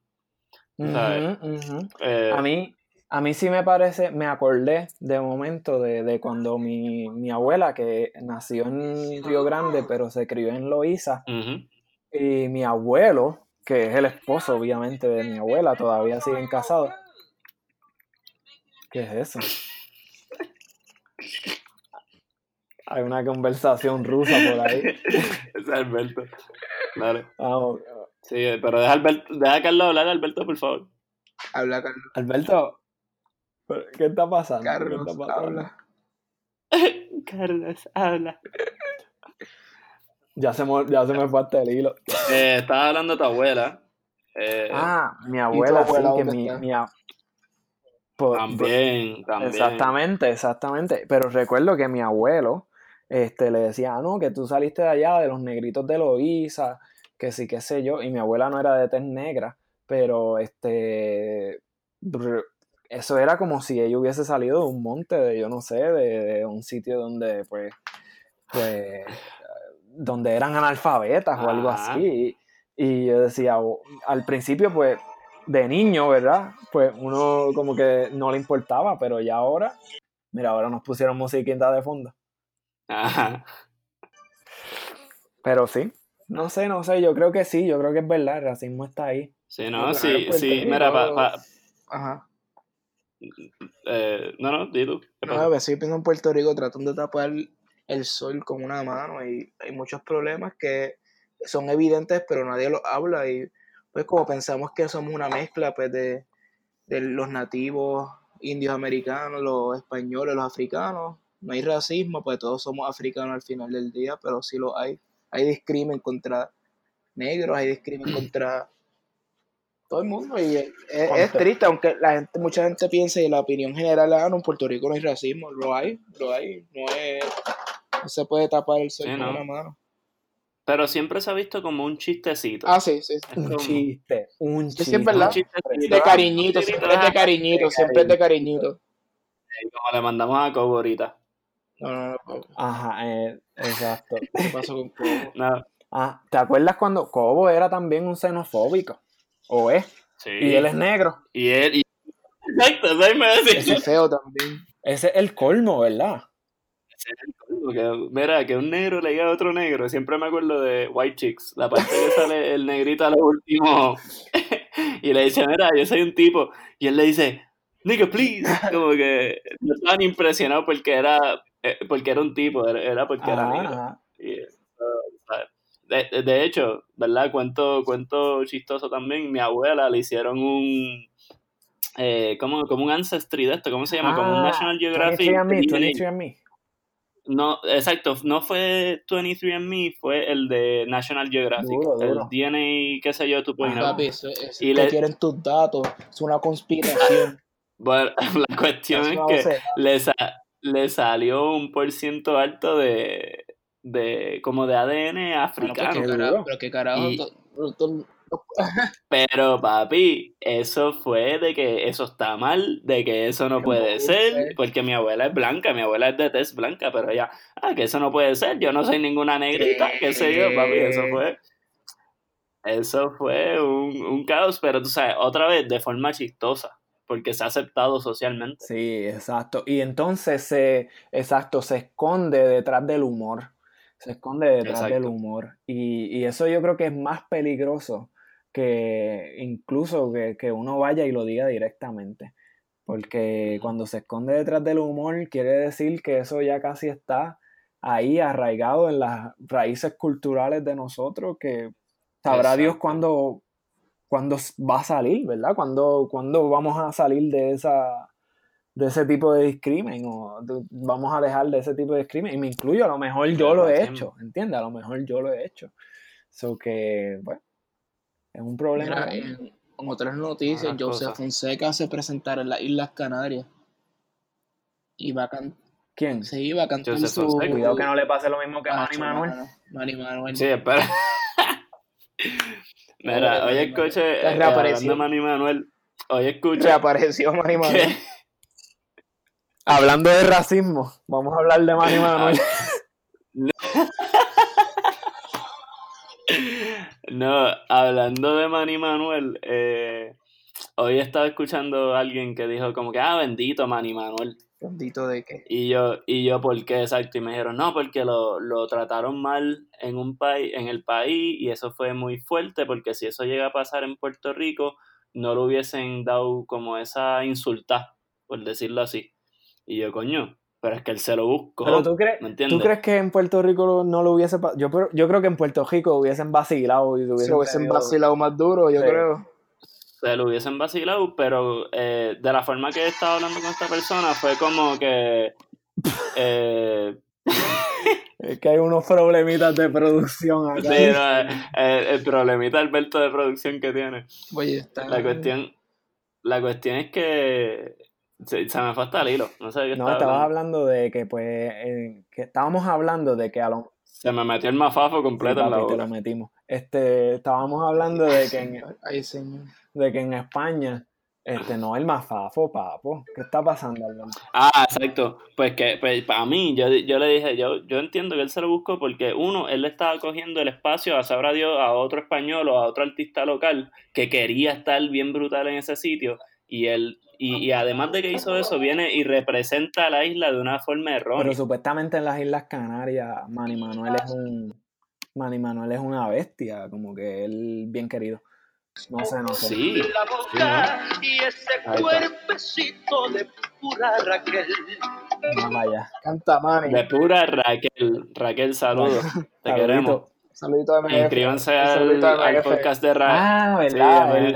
ujú. Eh, A mí, a mí sí me parece, me acordé de momento de, de cuando mi, mi abuela, que nació en Río Grande, pero se crió en Loíza. Y mi abuelo, que es el esposo obviamente de mi abuela, todavía siguen casados. ¿Qué es eso? Hay una conversación rusa por ahí. Ese es Alberto. Dale. Vamos. Sí, pero deja, Alberto, deja a Carlos hablar, Alberto, por favor. Habla, Carlos. Alberto, ¿qué está pasando? ¿Qué Carlos, está pasando? habla. Carlos, habla. Ya se, me, ya se me fue hasta el hilo. Eh, estaba hablando de tu abuela. Eh, Ah, mi abuela, sí, que mi, también, también. Exactamente, exactamente. Pero recuerdo que mi abuelo este, le decía, ah, no, que tú saliste de allá, de los negritos de Loíza, que sí, qué sé yo. Y mi abuela no era de tez negra, pero este, eso era como si ella hubiese salido de un monte, de yo no sé, de, de un sitio donde, pues, pues, donde eran analfabetas o algo Ajá. así. Y, yo decía, o- al principio, pues, de niño, ¿verdad? Pues uno como que no le importaba, pero ya ahora, mira, ahora nos pusieron musiquita de fondo. Ajá. Pero sí, no sé, no sé, yo creo que sí, yo creo que es verdad, el racismo está ahí. Sí, No, claro, sí, Puerto sí. Mira, pa, pa- Ajá. eh, no, no, di tú. ¿Qué No, a veces yo pienso en Puerto Rico tratando de tapar el sol con una mano y hay muchos problemas que son evidentes pero nadie los habla y pues como pensamos que somos una mezcla pues de, de los nativos indios americanos, los españoles, los africanos, no hay racismo, pues todos somos africanos al final del día, pero sí lo hay. Hay discrimen contra negros, hay discrimen contra Todo el mundo. Y es, triste, aunque la gente, mucha gente piensa y la opinión general es, ah, no, en Puerto Rico no hay racismo. Lo hay, lo hay. No, es, no se puede tapar el sol Sí, con ¿no? una mano. Pero siempre se ha visto como un chistecito. Ah, sí, sí. sí. Un como- chiste, un chiste. sí, es verdad. un chistecito. De cariñito, siempre es de cariñito, siempre es de cariñito. Como le mandamos a Cobo ahorita. No, no, no, Cobo. Ajá, eh, exacto. ¿Qué pasó con Cobo? No, Ah, ¿te acuerdas cuando Cobo era también un xenofóbico? ¿O es? sí. Y él es negro. Y él. y- Exacto, eso me decía. Ese es feo también. Ese es el colmo, ¿verdad? Que, mira, que un negro le diga a otro negro. Siempre me acuerdo de White Chicks, la parte que sale el negrito a lo último y le dice, mira, yo soy un tipo. Y él le dice, nigga, please. Como que no estaban impresionados porque era, eh, porque era un tipo, era, era porque era Ajá, negro. Y eso, ¿sabes? De, de hecho, ¿verdad? Cuento, cuento chistoso también. Mi abuela le hicieron un. Eh, como, como un ancestry de esto, ¿cómo se llama? como un Ah, National Geographic. 23andMe, DNA. 23andMe. No, exacto, no fue 23andMe, fue el de National Geographic. Duro, el duro. DNA, qué sé yo, tú puedes Papi, eso, eso, Y le- quieren tus datos. Es una conspiración. Bueno, la cuestión Es es que boceta. Le, sa- le salió un por ciento alto de, de como de ADN Bueno, africano. pero qué carajo, pero qué carajo. Y- Pero papi, eso fue de que eso está mal, de que eso no puede ser, porque mi abuela es blanca, mi abuela es de tez blanca, pero ella, ah, que eso no puede ser, yo no soy ninguna negrita, qué sé yo, papi, eso fue, eso fue un, un caos, pero tú sabes, otra vez de forma chistosa, porque se ha aceptado socialmente. Sí, exacto. Y entonces se, exacto, se esconde detrás del humor. Se esconde detrás Exacto. del humor. Y, y eso yo creo que es más peligroso que incluso que, que uno vaya y lo diga directamente. Porque cuando se esconde detrás del humor, quiere decir que eso ya casi está ahí arraigado en las raíces culturales de nosotros, que sabrá Dios cuándo, cuándo va a salir, ¿verdad? Cuándo, cuándo vamos a salir de esa de ese tipo de discrimen o de- vamos a dejar de ese tipo de discrimen y me incluyo, a lo mejor yo lo he hecho, ¿entiendes? A lo mejor yo lo he hecho. So que, bueno, es un problema. Mira, en, en otras noticias, cosas. Fonseca se presentará en las Islas Canarias. Y va a, can- ¿Quién? sí, va a cantar Joseph su... Fonseca. Cuidado que no le pase lo mismo que a Manny Acho, Manuel. Manny Manuel. Sí, espera. Mira, hoy escuché, eh, hablando de Manny Manuel, hoy escuché Reapareció Manny Manuel. que... Hablando de racismo, vamos a hablar de Manny Manuel. No, hablando de Manny Manuel, eh, hoy estaba escuchando a alguien que dijo como que, ah, bendito Manny Manuel. Bendito de que... Y yo, y yo, ¿por qué? Exacto. Y me dijeron, no, porque lo, lo trataron mal en un país, en el país, y eso fue muy fuerte, porque si eso llega a pasar en Puerto Rico, no lo hubiesen dado como esa insulta, por decirlo así. Y yo, coño, pero es que él se lo buscó. Pero tú crees, ¿Me entiendes? ¿tú crees que en Puerto Rico no lo hubiese pasado? Yo, creo- yo creo que en Puerto Rico hubiesen vacilado y Se hubiesen, hubiesen tenido- vacilado más duro, yo Sí. creo. Se lo hubiesen vacilado, pero eh, de la forma que estaba hablando con esta persona fue como que eh, Es que hay unos problemitas de producción acá. sí, no, eh, eh, el problemita Alberto de producción que tiene. Oye, está... La cuestión, la cuestión es que se, se me fue hasta el hilo, no sé qué No, estaba estabas hablando. hablando de que, pues, eh, que estábamos hablando de que a lo Se me metió el mafafo sí, completo en la te lo metimos. Este, estábamos hablando de que en, Ay, señor. de que en España, este, no el mafafo, papo. ¿Qué está pasando, Alberto? Ah, exacto. Pues que pues, para mí, yo, yo le dije, yo, yo entiendo que él se lo buscó porque uno, él le estaba cogiendo el espacio a sabrá Dios a otro español o a otro artista local que quería estar bien brutal en ese sitio y él y, y además de que hizo eso viene y representa a la isla de una forma errónea. Pero supuestamente en las Islas Canarias, Manny Manuel es un. Manny Manuel es una bestia, como que él bien querido. No sé, no sé. Sí, La boca y ese cuerpecito de pura Raquel. Más allá. Canta Manny. de pura Raquel. Raquel, saludos. Te queremos. Saludito a MF. Inscríbanse al, al podcast de Raquel. Ah, Sí, ¿verdad? me- el, el-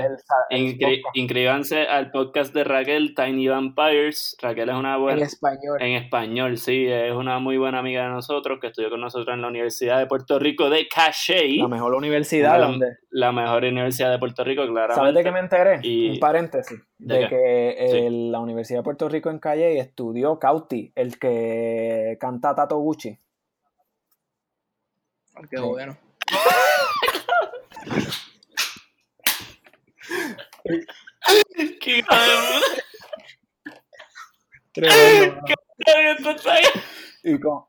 el Inscri- podcast. inscríbanse al podcast de Raquel, Tiny Vampires. Raquel es una En buena. español. En español, sí, es una muy buena amiga de nosotros que estudió con nosotros en la Universidad de Puerto Rico de Cache, La mejor universidad la, donde... la mejor universidad de Puerto Rico, claramente. ¿Sabes de qué me enteré? Y- Un paréntesis. ¿De que Sí. el- la Universidad de Puerto Rico en Calle estudió Cauti, el que canta Tato Gucci. Qué Sí. bueno. ¡Qué de! Tremendo. Y con,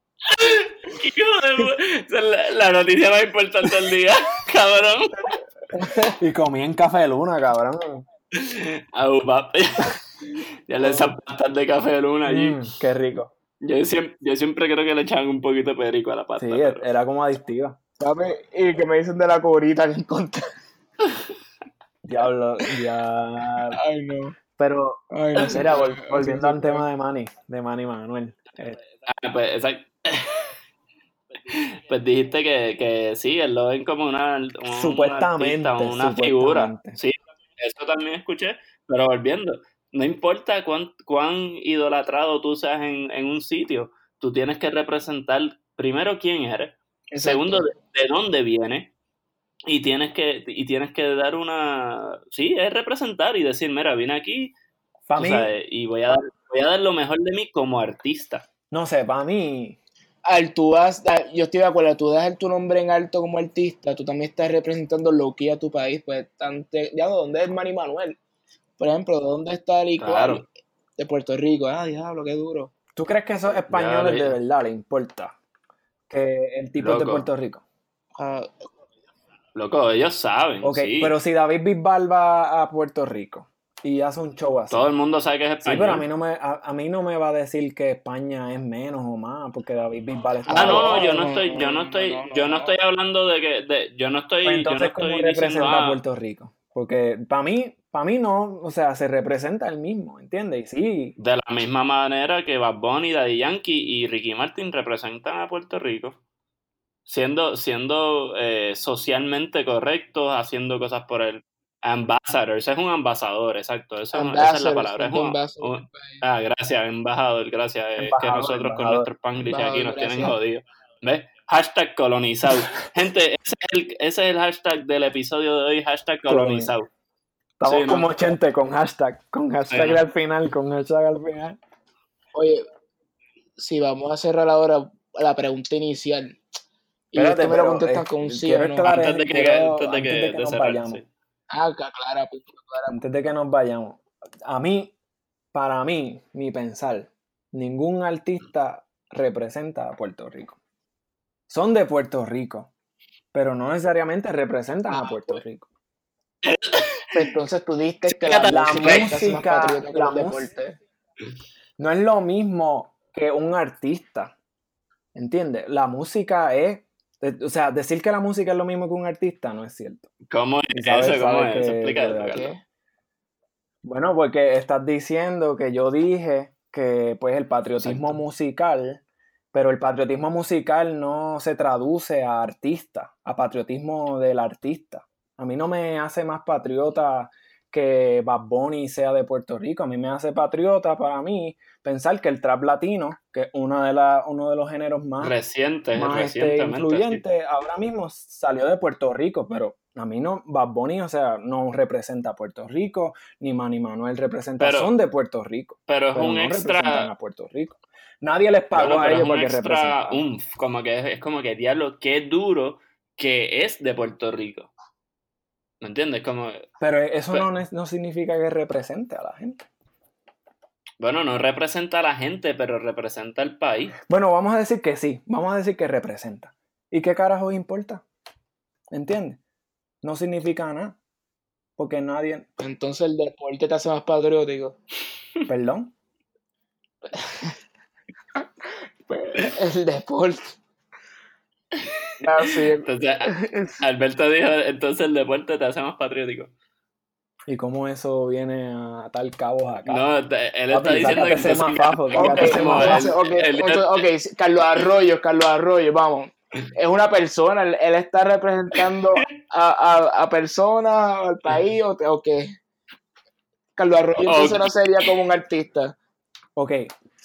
¡Qué hijo de puta! Esa es la, la noticia más importante del día, cabrón. y comí en Café Luna, cabrón. Au, papi. Ya le echan pastas de café de luna allí. Mm, qué rico. Yo, siempre, yo siempre creo que le echaban un poquito de perico a la pasta. Sí, pero- era como adictiva. ¿Y qué me dicen de la cobrita que encontré? Diablo, ya. Ay, no. Pero, Ay, no sé. mira, vol- volviendo al tema de Manny, de Manny Manuel. eh, Ah, pues, exacto. Pues dijiste que, que sí, él lo ven como una, un- un Supuestamente, artista, una figura. Sí, eso también escuché, pero volviendo, no importa cuán, cuán idolatrado tú seas en, en un sitio, tú tienes que representar primero quién eres, Exacto. segundo de, de dónde vienes, y tienes que y tienes que dar una, sí, es representar y decir, mira, vine aquí para tú mí, sabes, y voy a, dar, voy a dar lo mejor de mí como artista. no sé, para mí, al tú das, yo estoy de acuerdo, tú das tu nombre en alto como artista, tú también estás representando lo que a tu país, pues, tante, ya, ¿dónde es Manny Manuel? Por ejemplo, ¿dónde está el Claro. de Puerto Rico? Ah, diablo, qué duro. ¿tú crees que esos españoles Ya, de ve. verdad le importa que el tipo es de. Puerto Rico? Ah, Loco, ellos saben, Ok, sí. pero si David Bisbal va a Puerto Rico y hace un show así. Todo el mundo sabe que es Sí, español. pero a mí, no me, a, a mí no me va a decir que España es menos o más, porque David Bisbal está... Ah, no, yo no estoy, yo no estoy, no, no, yo no estoy hablando de que, de, yo no estoy, Pues yo no entonces, ¿cómo estoy representa diciendo, a ah, Puerto Rico? Porque para mí, para mí no, o sea, se representa el mismo, ¿entiendes? Y sí, de la misma manera que Bad Bunny, Daddy Yankee y Ricky Martin representan a Puerto Rico. Siendo, siendo eh, socialmente correctos, haciendo cosas por el ambassador. Ese es un ambasador, exacto. Esa, es una- esa es la palabra. Es un- un-. Ah, gracias, embajador, gracias. Es que Embajador, nosotros con embajador. nuestro spanglish aquí nos Embajador, tienen gracias. jodidos. ¿Ves? Hashtag colonizado. Gente, ese es, el, ese es el hashtag del episodio de hoy, hashtag colonizado. Estamos Sí, ¿no? como 80 con hashtag, con hashtag al final, con hashtag al final. Oye, si vamos a cerrar ahora la pregunta inicial. Y Espérate, me lo eh, con un sí o no. Antes de que, quiero- antes de que, antes de que de nos cerrar, vayamos. sí. Ah, clara, pues, clara. Antes de que nos vayamos, a mí, para mí, mi pensar, ningún artista representa a Puerto Rico. Son de Puerto Rico, pero no necesariamente representan a Ah, Puerto pues. Rico. Entonces tú diste que la, La música es la. No es lo mismo que un artista. ¿Entiendes? La música es. eh, O sea, decir que la música es lo mismo que un artista no es cierto. ¿Cómo es sabes- eso? ¿Cómo es? que- Explica que- eso. ¿Qué? Bueno, porque estás diciendo que yo dije que pues el patriotismo Exacto. musical, pero el patriotismo musical no se traduce a artista, a patriotismo del artista. A mí no me hace más patriota que Bad Bunny sea de Puerto Rico. A mí me hace patriota para mí pensar que el trap latino, que es una de la, uno de los géneros más Reciente, más este, sí. ahora mismo salió de Puerto Rico, pero a mí no, Bad Bunny, o sea, no representa a Puerto Rico, ni Manny Manuel representa, Pero- son de Puerto Rico, Pero es pero un no representan extra. a Puerto Rico. Nadie les pagó a ellos un para que extra representaran. umf, como que es, es como que diablo, qué duro que es de Puerto Rico. ¿Me entiendes? Como, Pero eso pero- no, no significa que represente a la gente. bueno, no representa a la gente, pero representa al país. Bueno, vamos a decir que sí, vamos a decir que representa. ¿Y qué carajo importa? ¿Entiendes? No significa nada. Porque nadie, Entonces el deporte te hace más patriótico. perdón, El deporte. Ah, sí. Entonces, Alberto dijo, entonces el deporte te hace más patriótico. ¿y cómo eso viene a tal cabos acá? No, te- él Papi, está diciendo que mafazo. él- ok, Carlos Arroyo, Carlos Arroyo, vamos. es una persona, él, él está representando a, a, a personas, al país o, o qué. Carlos Arroyo entonces no sería como un artista. Ok,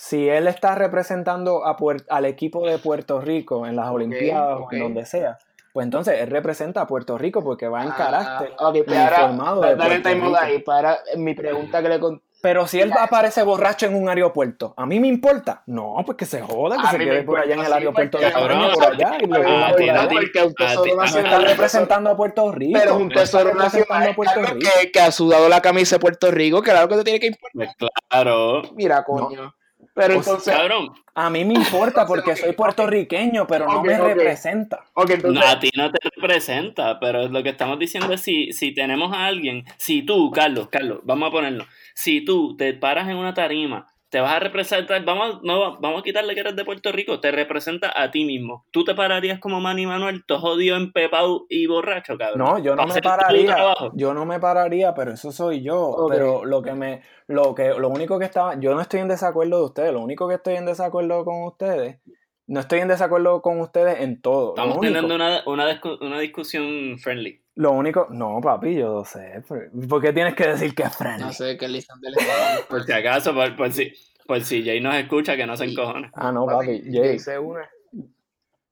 si él está representando a al equipo de Puerto Rico en las Olimpiadas o en donde sea, pues entonces él representa a Puerto Rico porque va en carácter Ah, ok, pues ahora, uniformado de dale Puerto time out Rico. ahí para mi pregunta que le con- Pero si él aparece borracho en un aeropuerto, ¿a mí me importa? No, pues que se joda, que A se quede por allá en el sí, aeropuerto de Cabrón, por allá, y lo a ti a está es representando a Puerto Rico. Pero un tesoro representando nacional a Puerto Carlos, Rico. que, que ha sudado la camisa de Puerto Rico, que claro que te tiene que importar. Pues claro. Mira, coño. Pero O sea, entonces, Cabrón, A mí me importa porque soy puertorriqueño, pero no me representa. entonces, no, a ti no te representa, pero lo que estamos diciendo es si, si tenemos a alguien, si tú, Carlos, Carlos, vamos a ponerlo, si tú te paras en una tarima, te vas a representar, vamos, no, vamos a quitarle que eres de Puerto Rico, te representa a ti mismo. ¿Tú te pararías como Manny Manuel, todo jodido, empepado y borracho, cabrón? No, yo no me pararía. Yo no me pararía, pero eso soy yo. Pero lo que me, lo que, lo único que estaba, yo no estoy en desacuerdo de ustedes. Lo único que estoy en desacuerdo con ustedes, no estoy en desacuerdo con ustedes en todo. Estamos teniendo una, una, una discusión friendly. Lo único, no, papi, yo lo sé. ¿Por qué tienes que decir que es friendly? no sé qué Lisandro le está Por si acaso, por, por si, por si Jay nos escucha, que no se encojone. Ah, no, Papi, papi. Jay, Jay se une.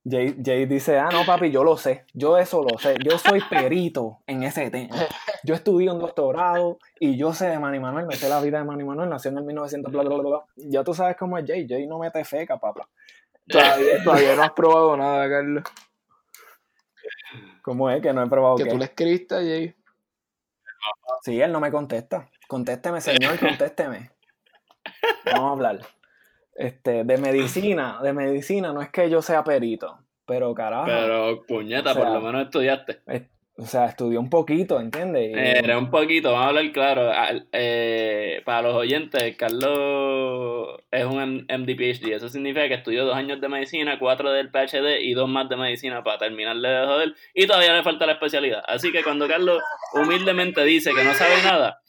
Jay, Jay dice, ah, no, papi, yo lo sé. Yo eso lo sé. Yo soy perito en ese tema. Yo estudié un doctorado y yo sé de Manny Manuel, me sé la vida de Manny Manuel, nació en el 1900, bla, bla, bla, bla. Ya tú sabes cómo es Jay. Jay no mete feca, papá. Todavía, todavía no has probado nada, Carlos. ¿Cómo es que no he probado Que qué? tú le escribiste a Jay. Sí, él no me contesta. Contésteme, señor, contésteme. Vamos a hablar. Este, de medicina, de medicina, no es que yo sea perito, pero carajo. Pero, puñeta, O sea, por lo menos estudiaste. O sea, estudié un poquito, ¿entiendes? Y- Era un poquito, vamos a hablar claro. Al- eh, para los oyentes, Carlos es un M- MD PhD. Eso significa que estudió dos años de medicina, cuatro del PhD y dos más de medicina para terminarle de joder. Y todavía le falta la especialidad. Así que cuando Carlos humildemente dice que no sabe nada,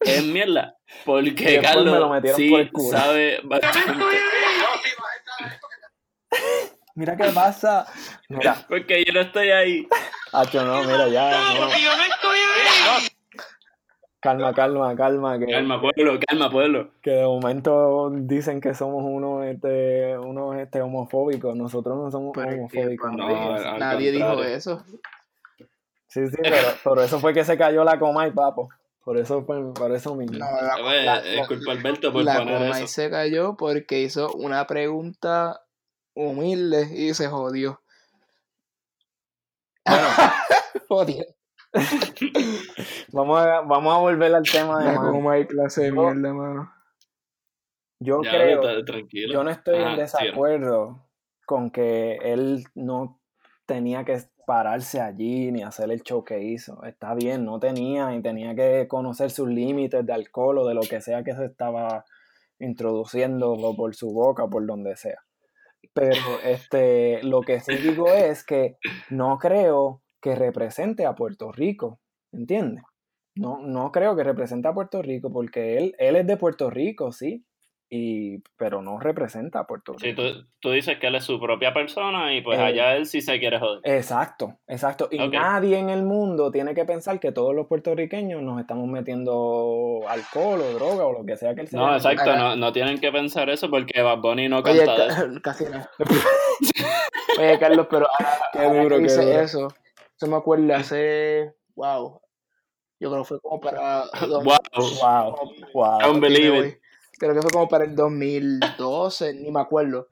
es mierda. Porque después Carlos me lo metieron sí por el culo. sabe bastante. Mira qué pasa. Mira, Porque yo no estoy ahí. Hacho, no, mira, ya. no. Yo no estoy ahí. Calma, calma, calma. Que, Calma, pueblo, calma, pueblo. que de momento dicen que somos unos, este, unos este, homofóbicos. Nosotros no somos Pero homofóbicos. no, nadie dijo eso. Sí, sí, pero por eso fue que se cayó la coma y papo. Por eso, fue- por eso mismo. No, la, Pues, la- es culpa Alberto por la poner eso. se cayó porque hizo una pregunta humilde y se jodió. Jodió. Vamos a, vamos a volver al tema de La Manny. Comay clase de Yo- mierda, mano. Yo Ya, creo, yo no estoy Ajá, en sí. desacuerdo con que él no tenía que pararse allí ni hacer el show que hizo. Está bien, no tenía y tenía que conocer sus límites de alcohol o de lo que sea que se estaba introduciendo o por su boca o por donde sea. Pero este, lo que sí digo es que no creo que represente a Puerto Rico, ¿entiendes? No, no creo que represente a Puerto Rico porque él, él es de Puerto Rico, sí, y, pero no representa a Puerto Sí, Rico. tú, tú dices que él es su propia persona y pues Eh, allá él sí se quiere joder. Exacto, exacto. Y nadie en el mundo tiene que pensar que todos los puertorriqueños nos estamos metiendo alcohol o droga o lo que sea que él sea. No, exacto, no, no tienen que pensar eso porque Bad Bunny no Oye, canta eso. Ca- casi nada. Oye, Carlos, pero ahora, Qué duro, que duro. eso, se me acuerda hace, wow, yo creo que fue como para... dos- Wow. Wow, wow. Don't Creo que fue como para el 2012, ni me acuerdo,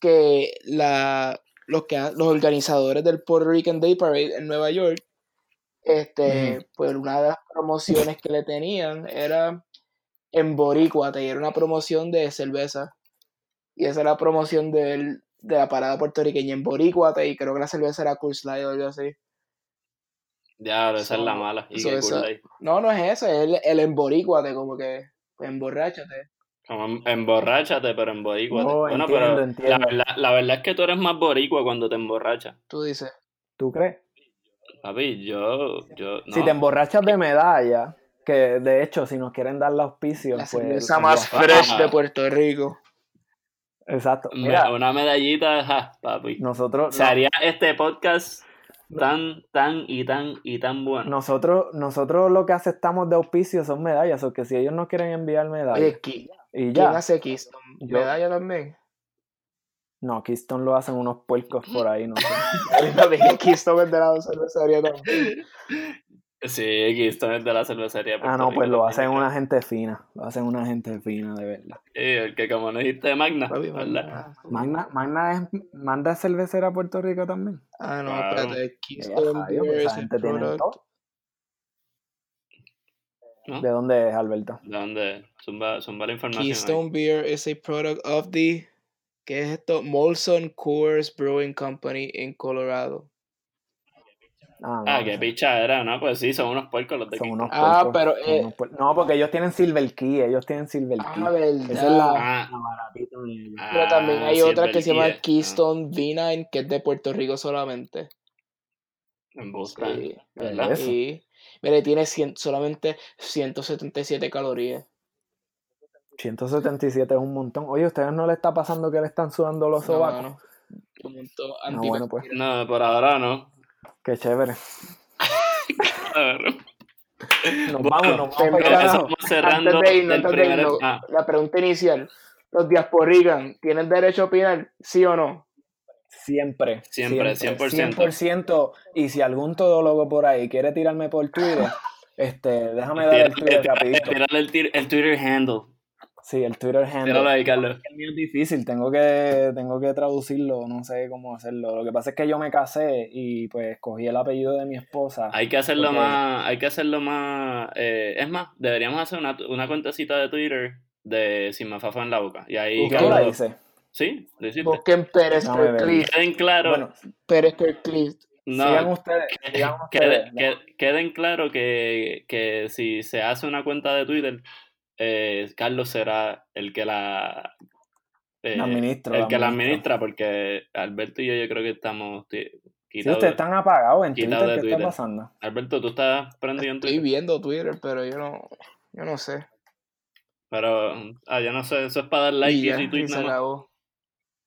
que la, los, que, los organizadores del Puerto Rican Day Parade en Nueva York, este, pues una de las promociones que le tenían era en Borícuate, y era una promoción de cerveza. Y esa era la promoción del- de la parada puertorriqueña en Borícuate, y creo que la cerveza era Cool Slide o algo así. Ya, esa es la mala. Y so cool. No, no es eso, es el, el emborícuate, como que emborráchate. Como em- emborráchate, pero en boricua. No, bueno, entiendo, pero entiendo. La, verdad, la verdad es que tú eres más boricua cuando te emborrachas. Tú dices. ¿Tú crees? Papi, yo, yo, no. Si te emborrachas de medalla, que de hecho, si nos quieren dar la auspicio, La pues. cerveza más fresh de Puerto Rico. Exacto. Mira, una medallita, ja, papi. nosotros, Se haría este podcast tan, tan y tan y tan bueno. nosotros, nosotros lo que aceptamos de auspicio son medallas, o que si ellos no quieren enviar medallas Oye, ¿qui- y ¿quién ya. hace Keystone? Yo. ¿Medalla también? No, Keystone lo hacen unos puercos por ahí, no sé. Keystone es de la cervecería también. Sí, esto es de la cervecería. Ah, no, pues lo hacen una gente fina. Lo hacen una gente fina, de verdad. Sí, el que como no dijiste Magna. Magna. Magna, Magna es, manda es cervecera a Puerto Rico también. Ah, no, Claro. espérate. Keystone rayo, pues Beer esa is a gente tiene todo. ¿No? ¿De dónde es, Alberto? ¿De dónde? Zumba, zumba la información. ahí. Keystone Beer is a product of the. ¿Qué es esto? Molson Coors Brewing Company en Colorado. Ah, Ah, no, qué sé. picha era, ¿no? Pues sí, son unos puercos los de Son unos Ah, puercos, pero, son eh, unos. No, porque ellos tienen Silver Key, ellos tienen Silver Key. Ah, verdad. Esa es la, Ah. la baratita de. Pero también Ah, hay sí, otra que se llama ah, Keystone V9, que es de Puerto Rico solamente. En busca. Sí. ¿Verdad? Y, mire, tiene 100 solamente 177 calorías. 177 es un montón. Oye, ¿a ustedes no le está pasando que le están sudando los No, sobacos? mano. Un montón Ah, bueno, pues. No, por ahora no. Qué chévere. A ver. Nos Bueno, vamos, nos vamos vamos cerrando Antes de irnos, antes de irnos, Ah, la pregunta inicial. ¿Los diasporican tienen derecho a opinar? ¿Sí o no? Siempre. Siempre, 100%. 100%. Y si algún todólogo por ahí quiere tirarme por Twitter, este, déjame dar el Twitter rapidito. Tírale el, el Twitter handle. Sí, el Twitter Tíralo handle. ahí, Carlos. El mío es difícil, tengo que, tengo que traducirlo, no sé cómo hacerlo. Lo que pasa es que yo me casé y pues cogí el apellido de mi esposa. Hay que hacerlo Ok. más, hay que hacerlo más, eh, es más, deberíamos hacer una, una cuentecita de Twitter de Sin Mafafa en la boca. Y ahí, ¿Y qué la Carlos- hice? Sí, hiciste. Busquen Pérez. Kirkcliffe. Queden claro, Bueno, Pérez no, sigan ustedes, sigan quede- ustedes. que- queden claro que, que si se hace una cuenta de Twitter, eh, Carlos será el que la, eh, La administro, el la que la administra, porque Alberto y yo, yo creo que estamos ti- Sí, quitados. ustedes están apagados en Twitter, ¿qué está Twitter. pasando? Alberto, tú estás prendido en Estoy Twitter. viendo Twitter, pero yo no, yo no sé. Pero, ah, yo no sé, eso es para dar like y y, ya, retweet y se nada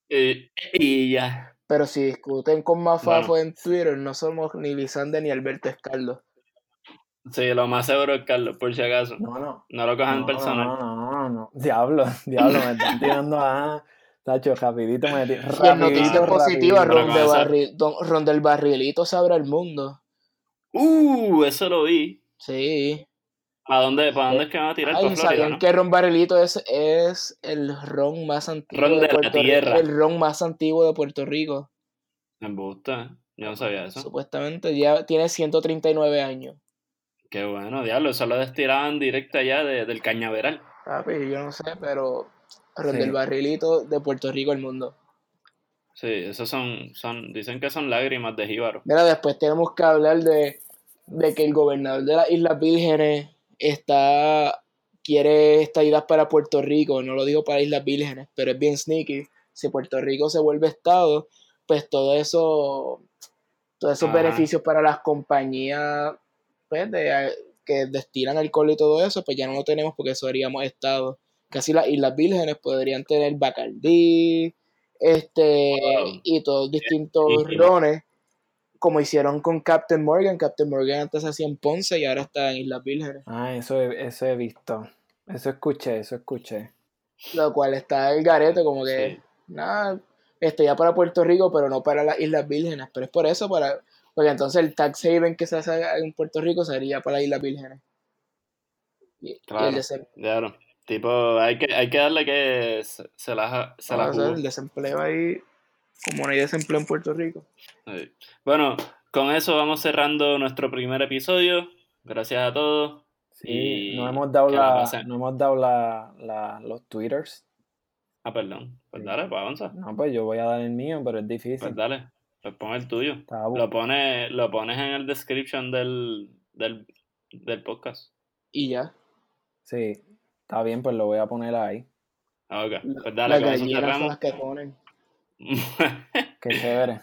acabó. Y, y ya. Pero si discuten con Mafafo Bueno. en Twitter, no somos ni Lisande ni Alberto Escaldo. Sí, lo más seguro es Carlos, por si acaso. No, no. No lo cojan No, personal. no, no, no, no. Diablo, diablo, me están tirando a. Tacho, rapidito me tir- Y en rapidito, noticias positivas, Ron, de Barri- Don- Ron del Barrilito se abre el mundo. Uh, eso lo vi. Sí. ¿Para dónde, para dónde es que van a tirar? Ay, ¿sabían ¿no? que Ron Barrilito es, es el ron más antiguo Ron de la Puerto tierra. Rico? El ron más antiguo de Puerto Rico. Me gusta. Yo no sabía eso. Supuestamente ya tiene 139 años. Qué bueno, diablo. Eso lo destiraban directo allá de- del cañaveral. Papi, yo no sé, pero Ron Sí. del Barrilito de Puerto Rico al mundo. Sí, esos son, son, dicen que son lágrimas de jíbaro. Mira, después tenemos que hablar de, de que el gobernador de las Islas Vírgenes está quiere estadidad para Puerto Rico, no lo digo para Islas Vírgenes, pero es bien sneaky. Si Puerto Rico se vuelve estado, pues todo eso, todos esos Ajá. beneficios para las compañías pues, de- que destilan alcohol y todo eso, pues ya no lo tenemos porque eso haríamos estado. Casi las Islas Vírgenes podrían tener Bacardí, este, Wow. y todos distintos rones, como hicieron con Captain Morgan. Captain Morgan antes se hacía en Ponce y ahora está en Islas Vírgenes. Ah, eso he, eso he visto. Eso escuché, eso escuché. Lo cual está el garete, como que, Sí. nada, este ya para Puerto Rico, pero no para las Islas Vírgenes. Pero es por eso, para porque entonces el tax haven que se hace en Puerto Rico sería para las Islas Vírgenes. Y, y el Claro. Claro. Tipo, hay que, hay que darle que se, se la, se la o sea, jugó. el desempleo ahí, como no hay desempleo en Puerto Rico. Sí. Bueno, con eso vamos cerrando nuestro primer episodio. Gracias a todos. Sí, Y no hemos dado, la la, no hemos dado la, la- los twitters. Ah, perdón. Pues Sí. dale, pues avanza. No, pues yo voy a dar el mío, pero es difícil. Pues dale. Pues pon el tuyo. Lo pones, lo pones en el description del, del, del podcast. Y ya. Sí, está bien, pues lo voy a poner ahí. Ah, ok. La- Pues dale, las con eso cerramos. las que ponen. Qué chévere.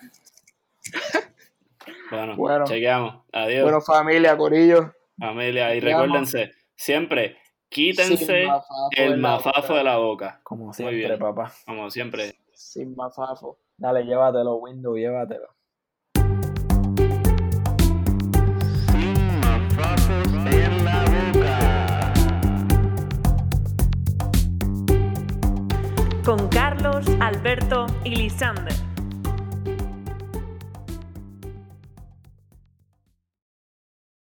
bueno, Bueno. chequeamos. Adiós, Bueno, familia, Corillo. familia. Y recuérdense, siempre Quítense Sin mafafo el mafafo de la boca. Como siempre, papá. Como siempre. Sin mafafo. Dale, llévatelo, Windows, llévatelo. Con Carlos, Alberto y Lisander.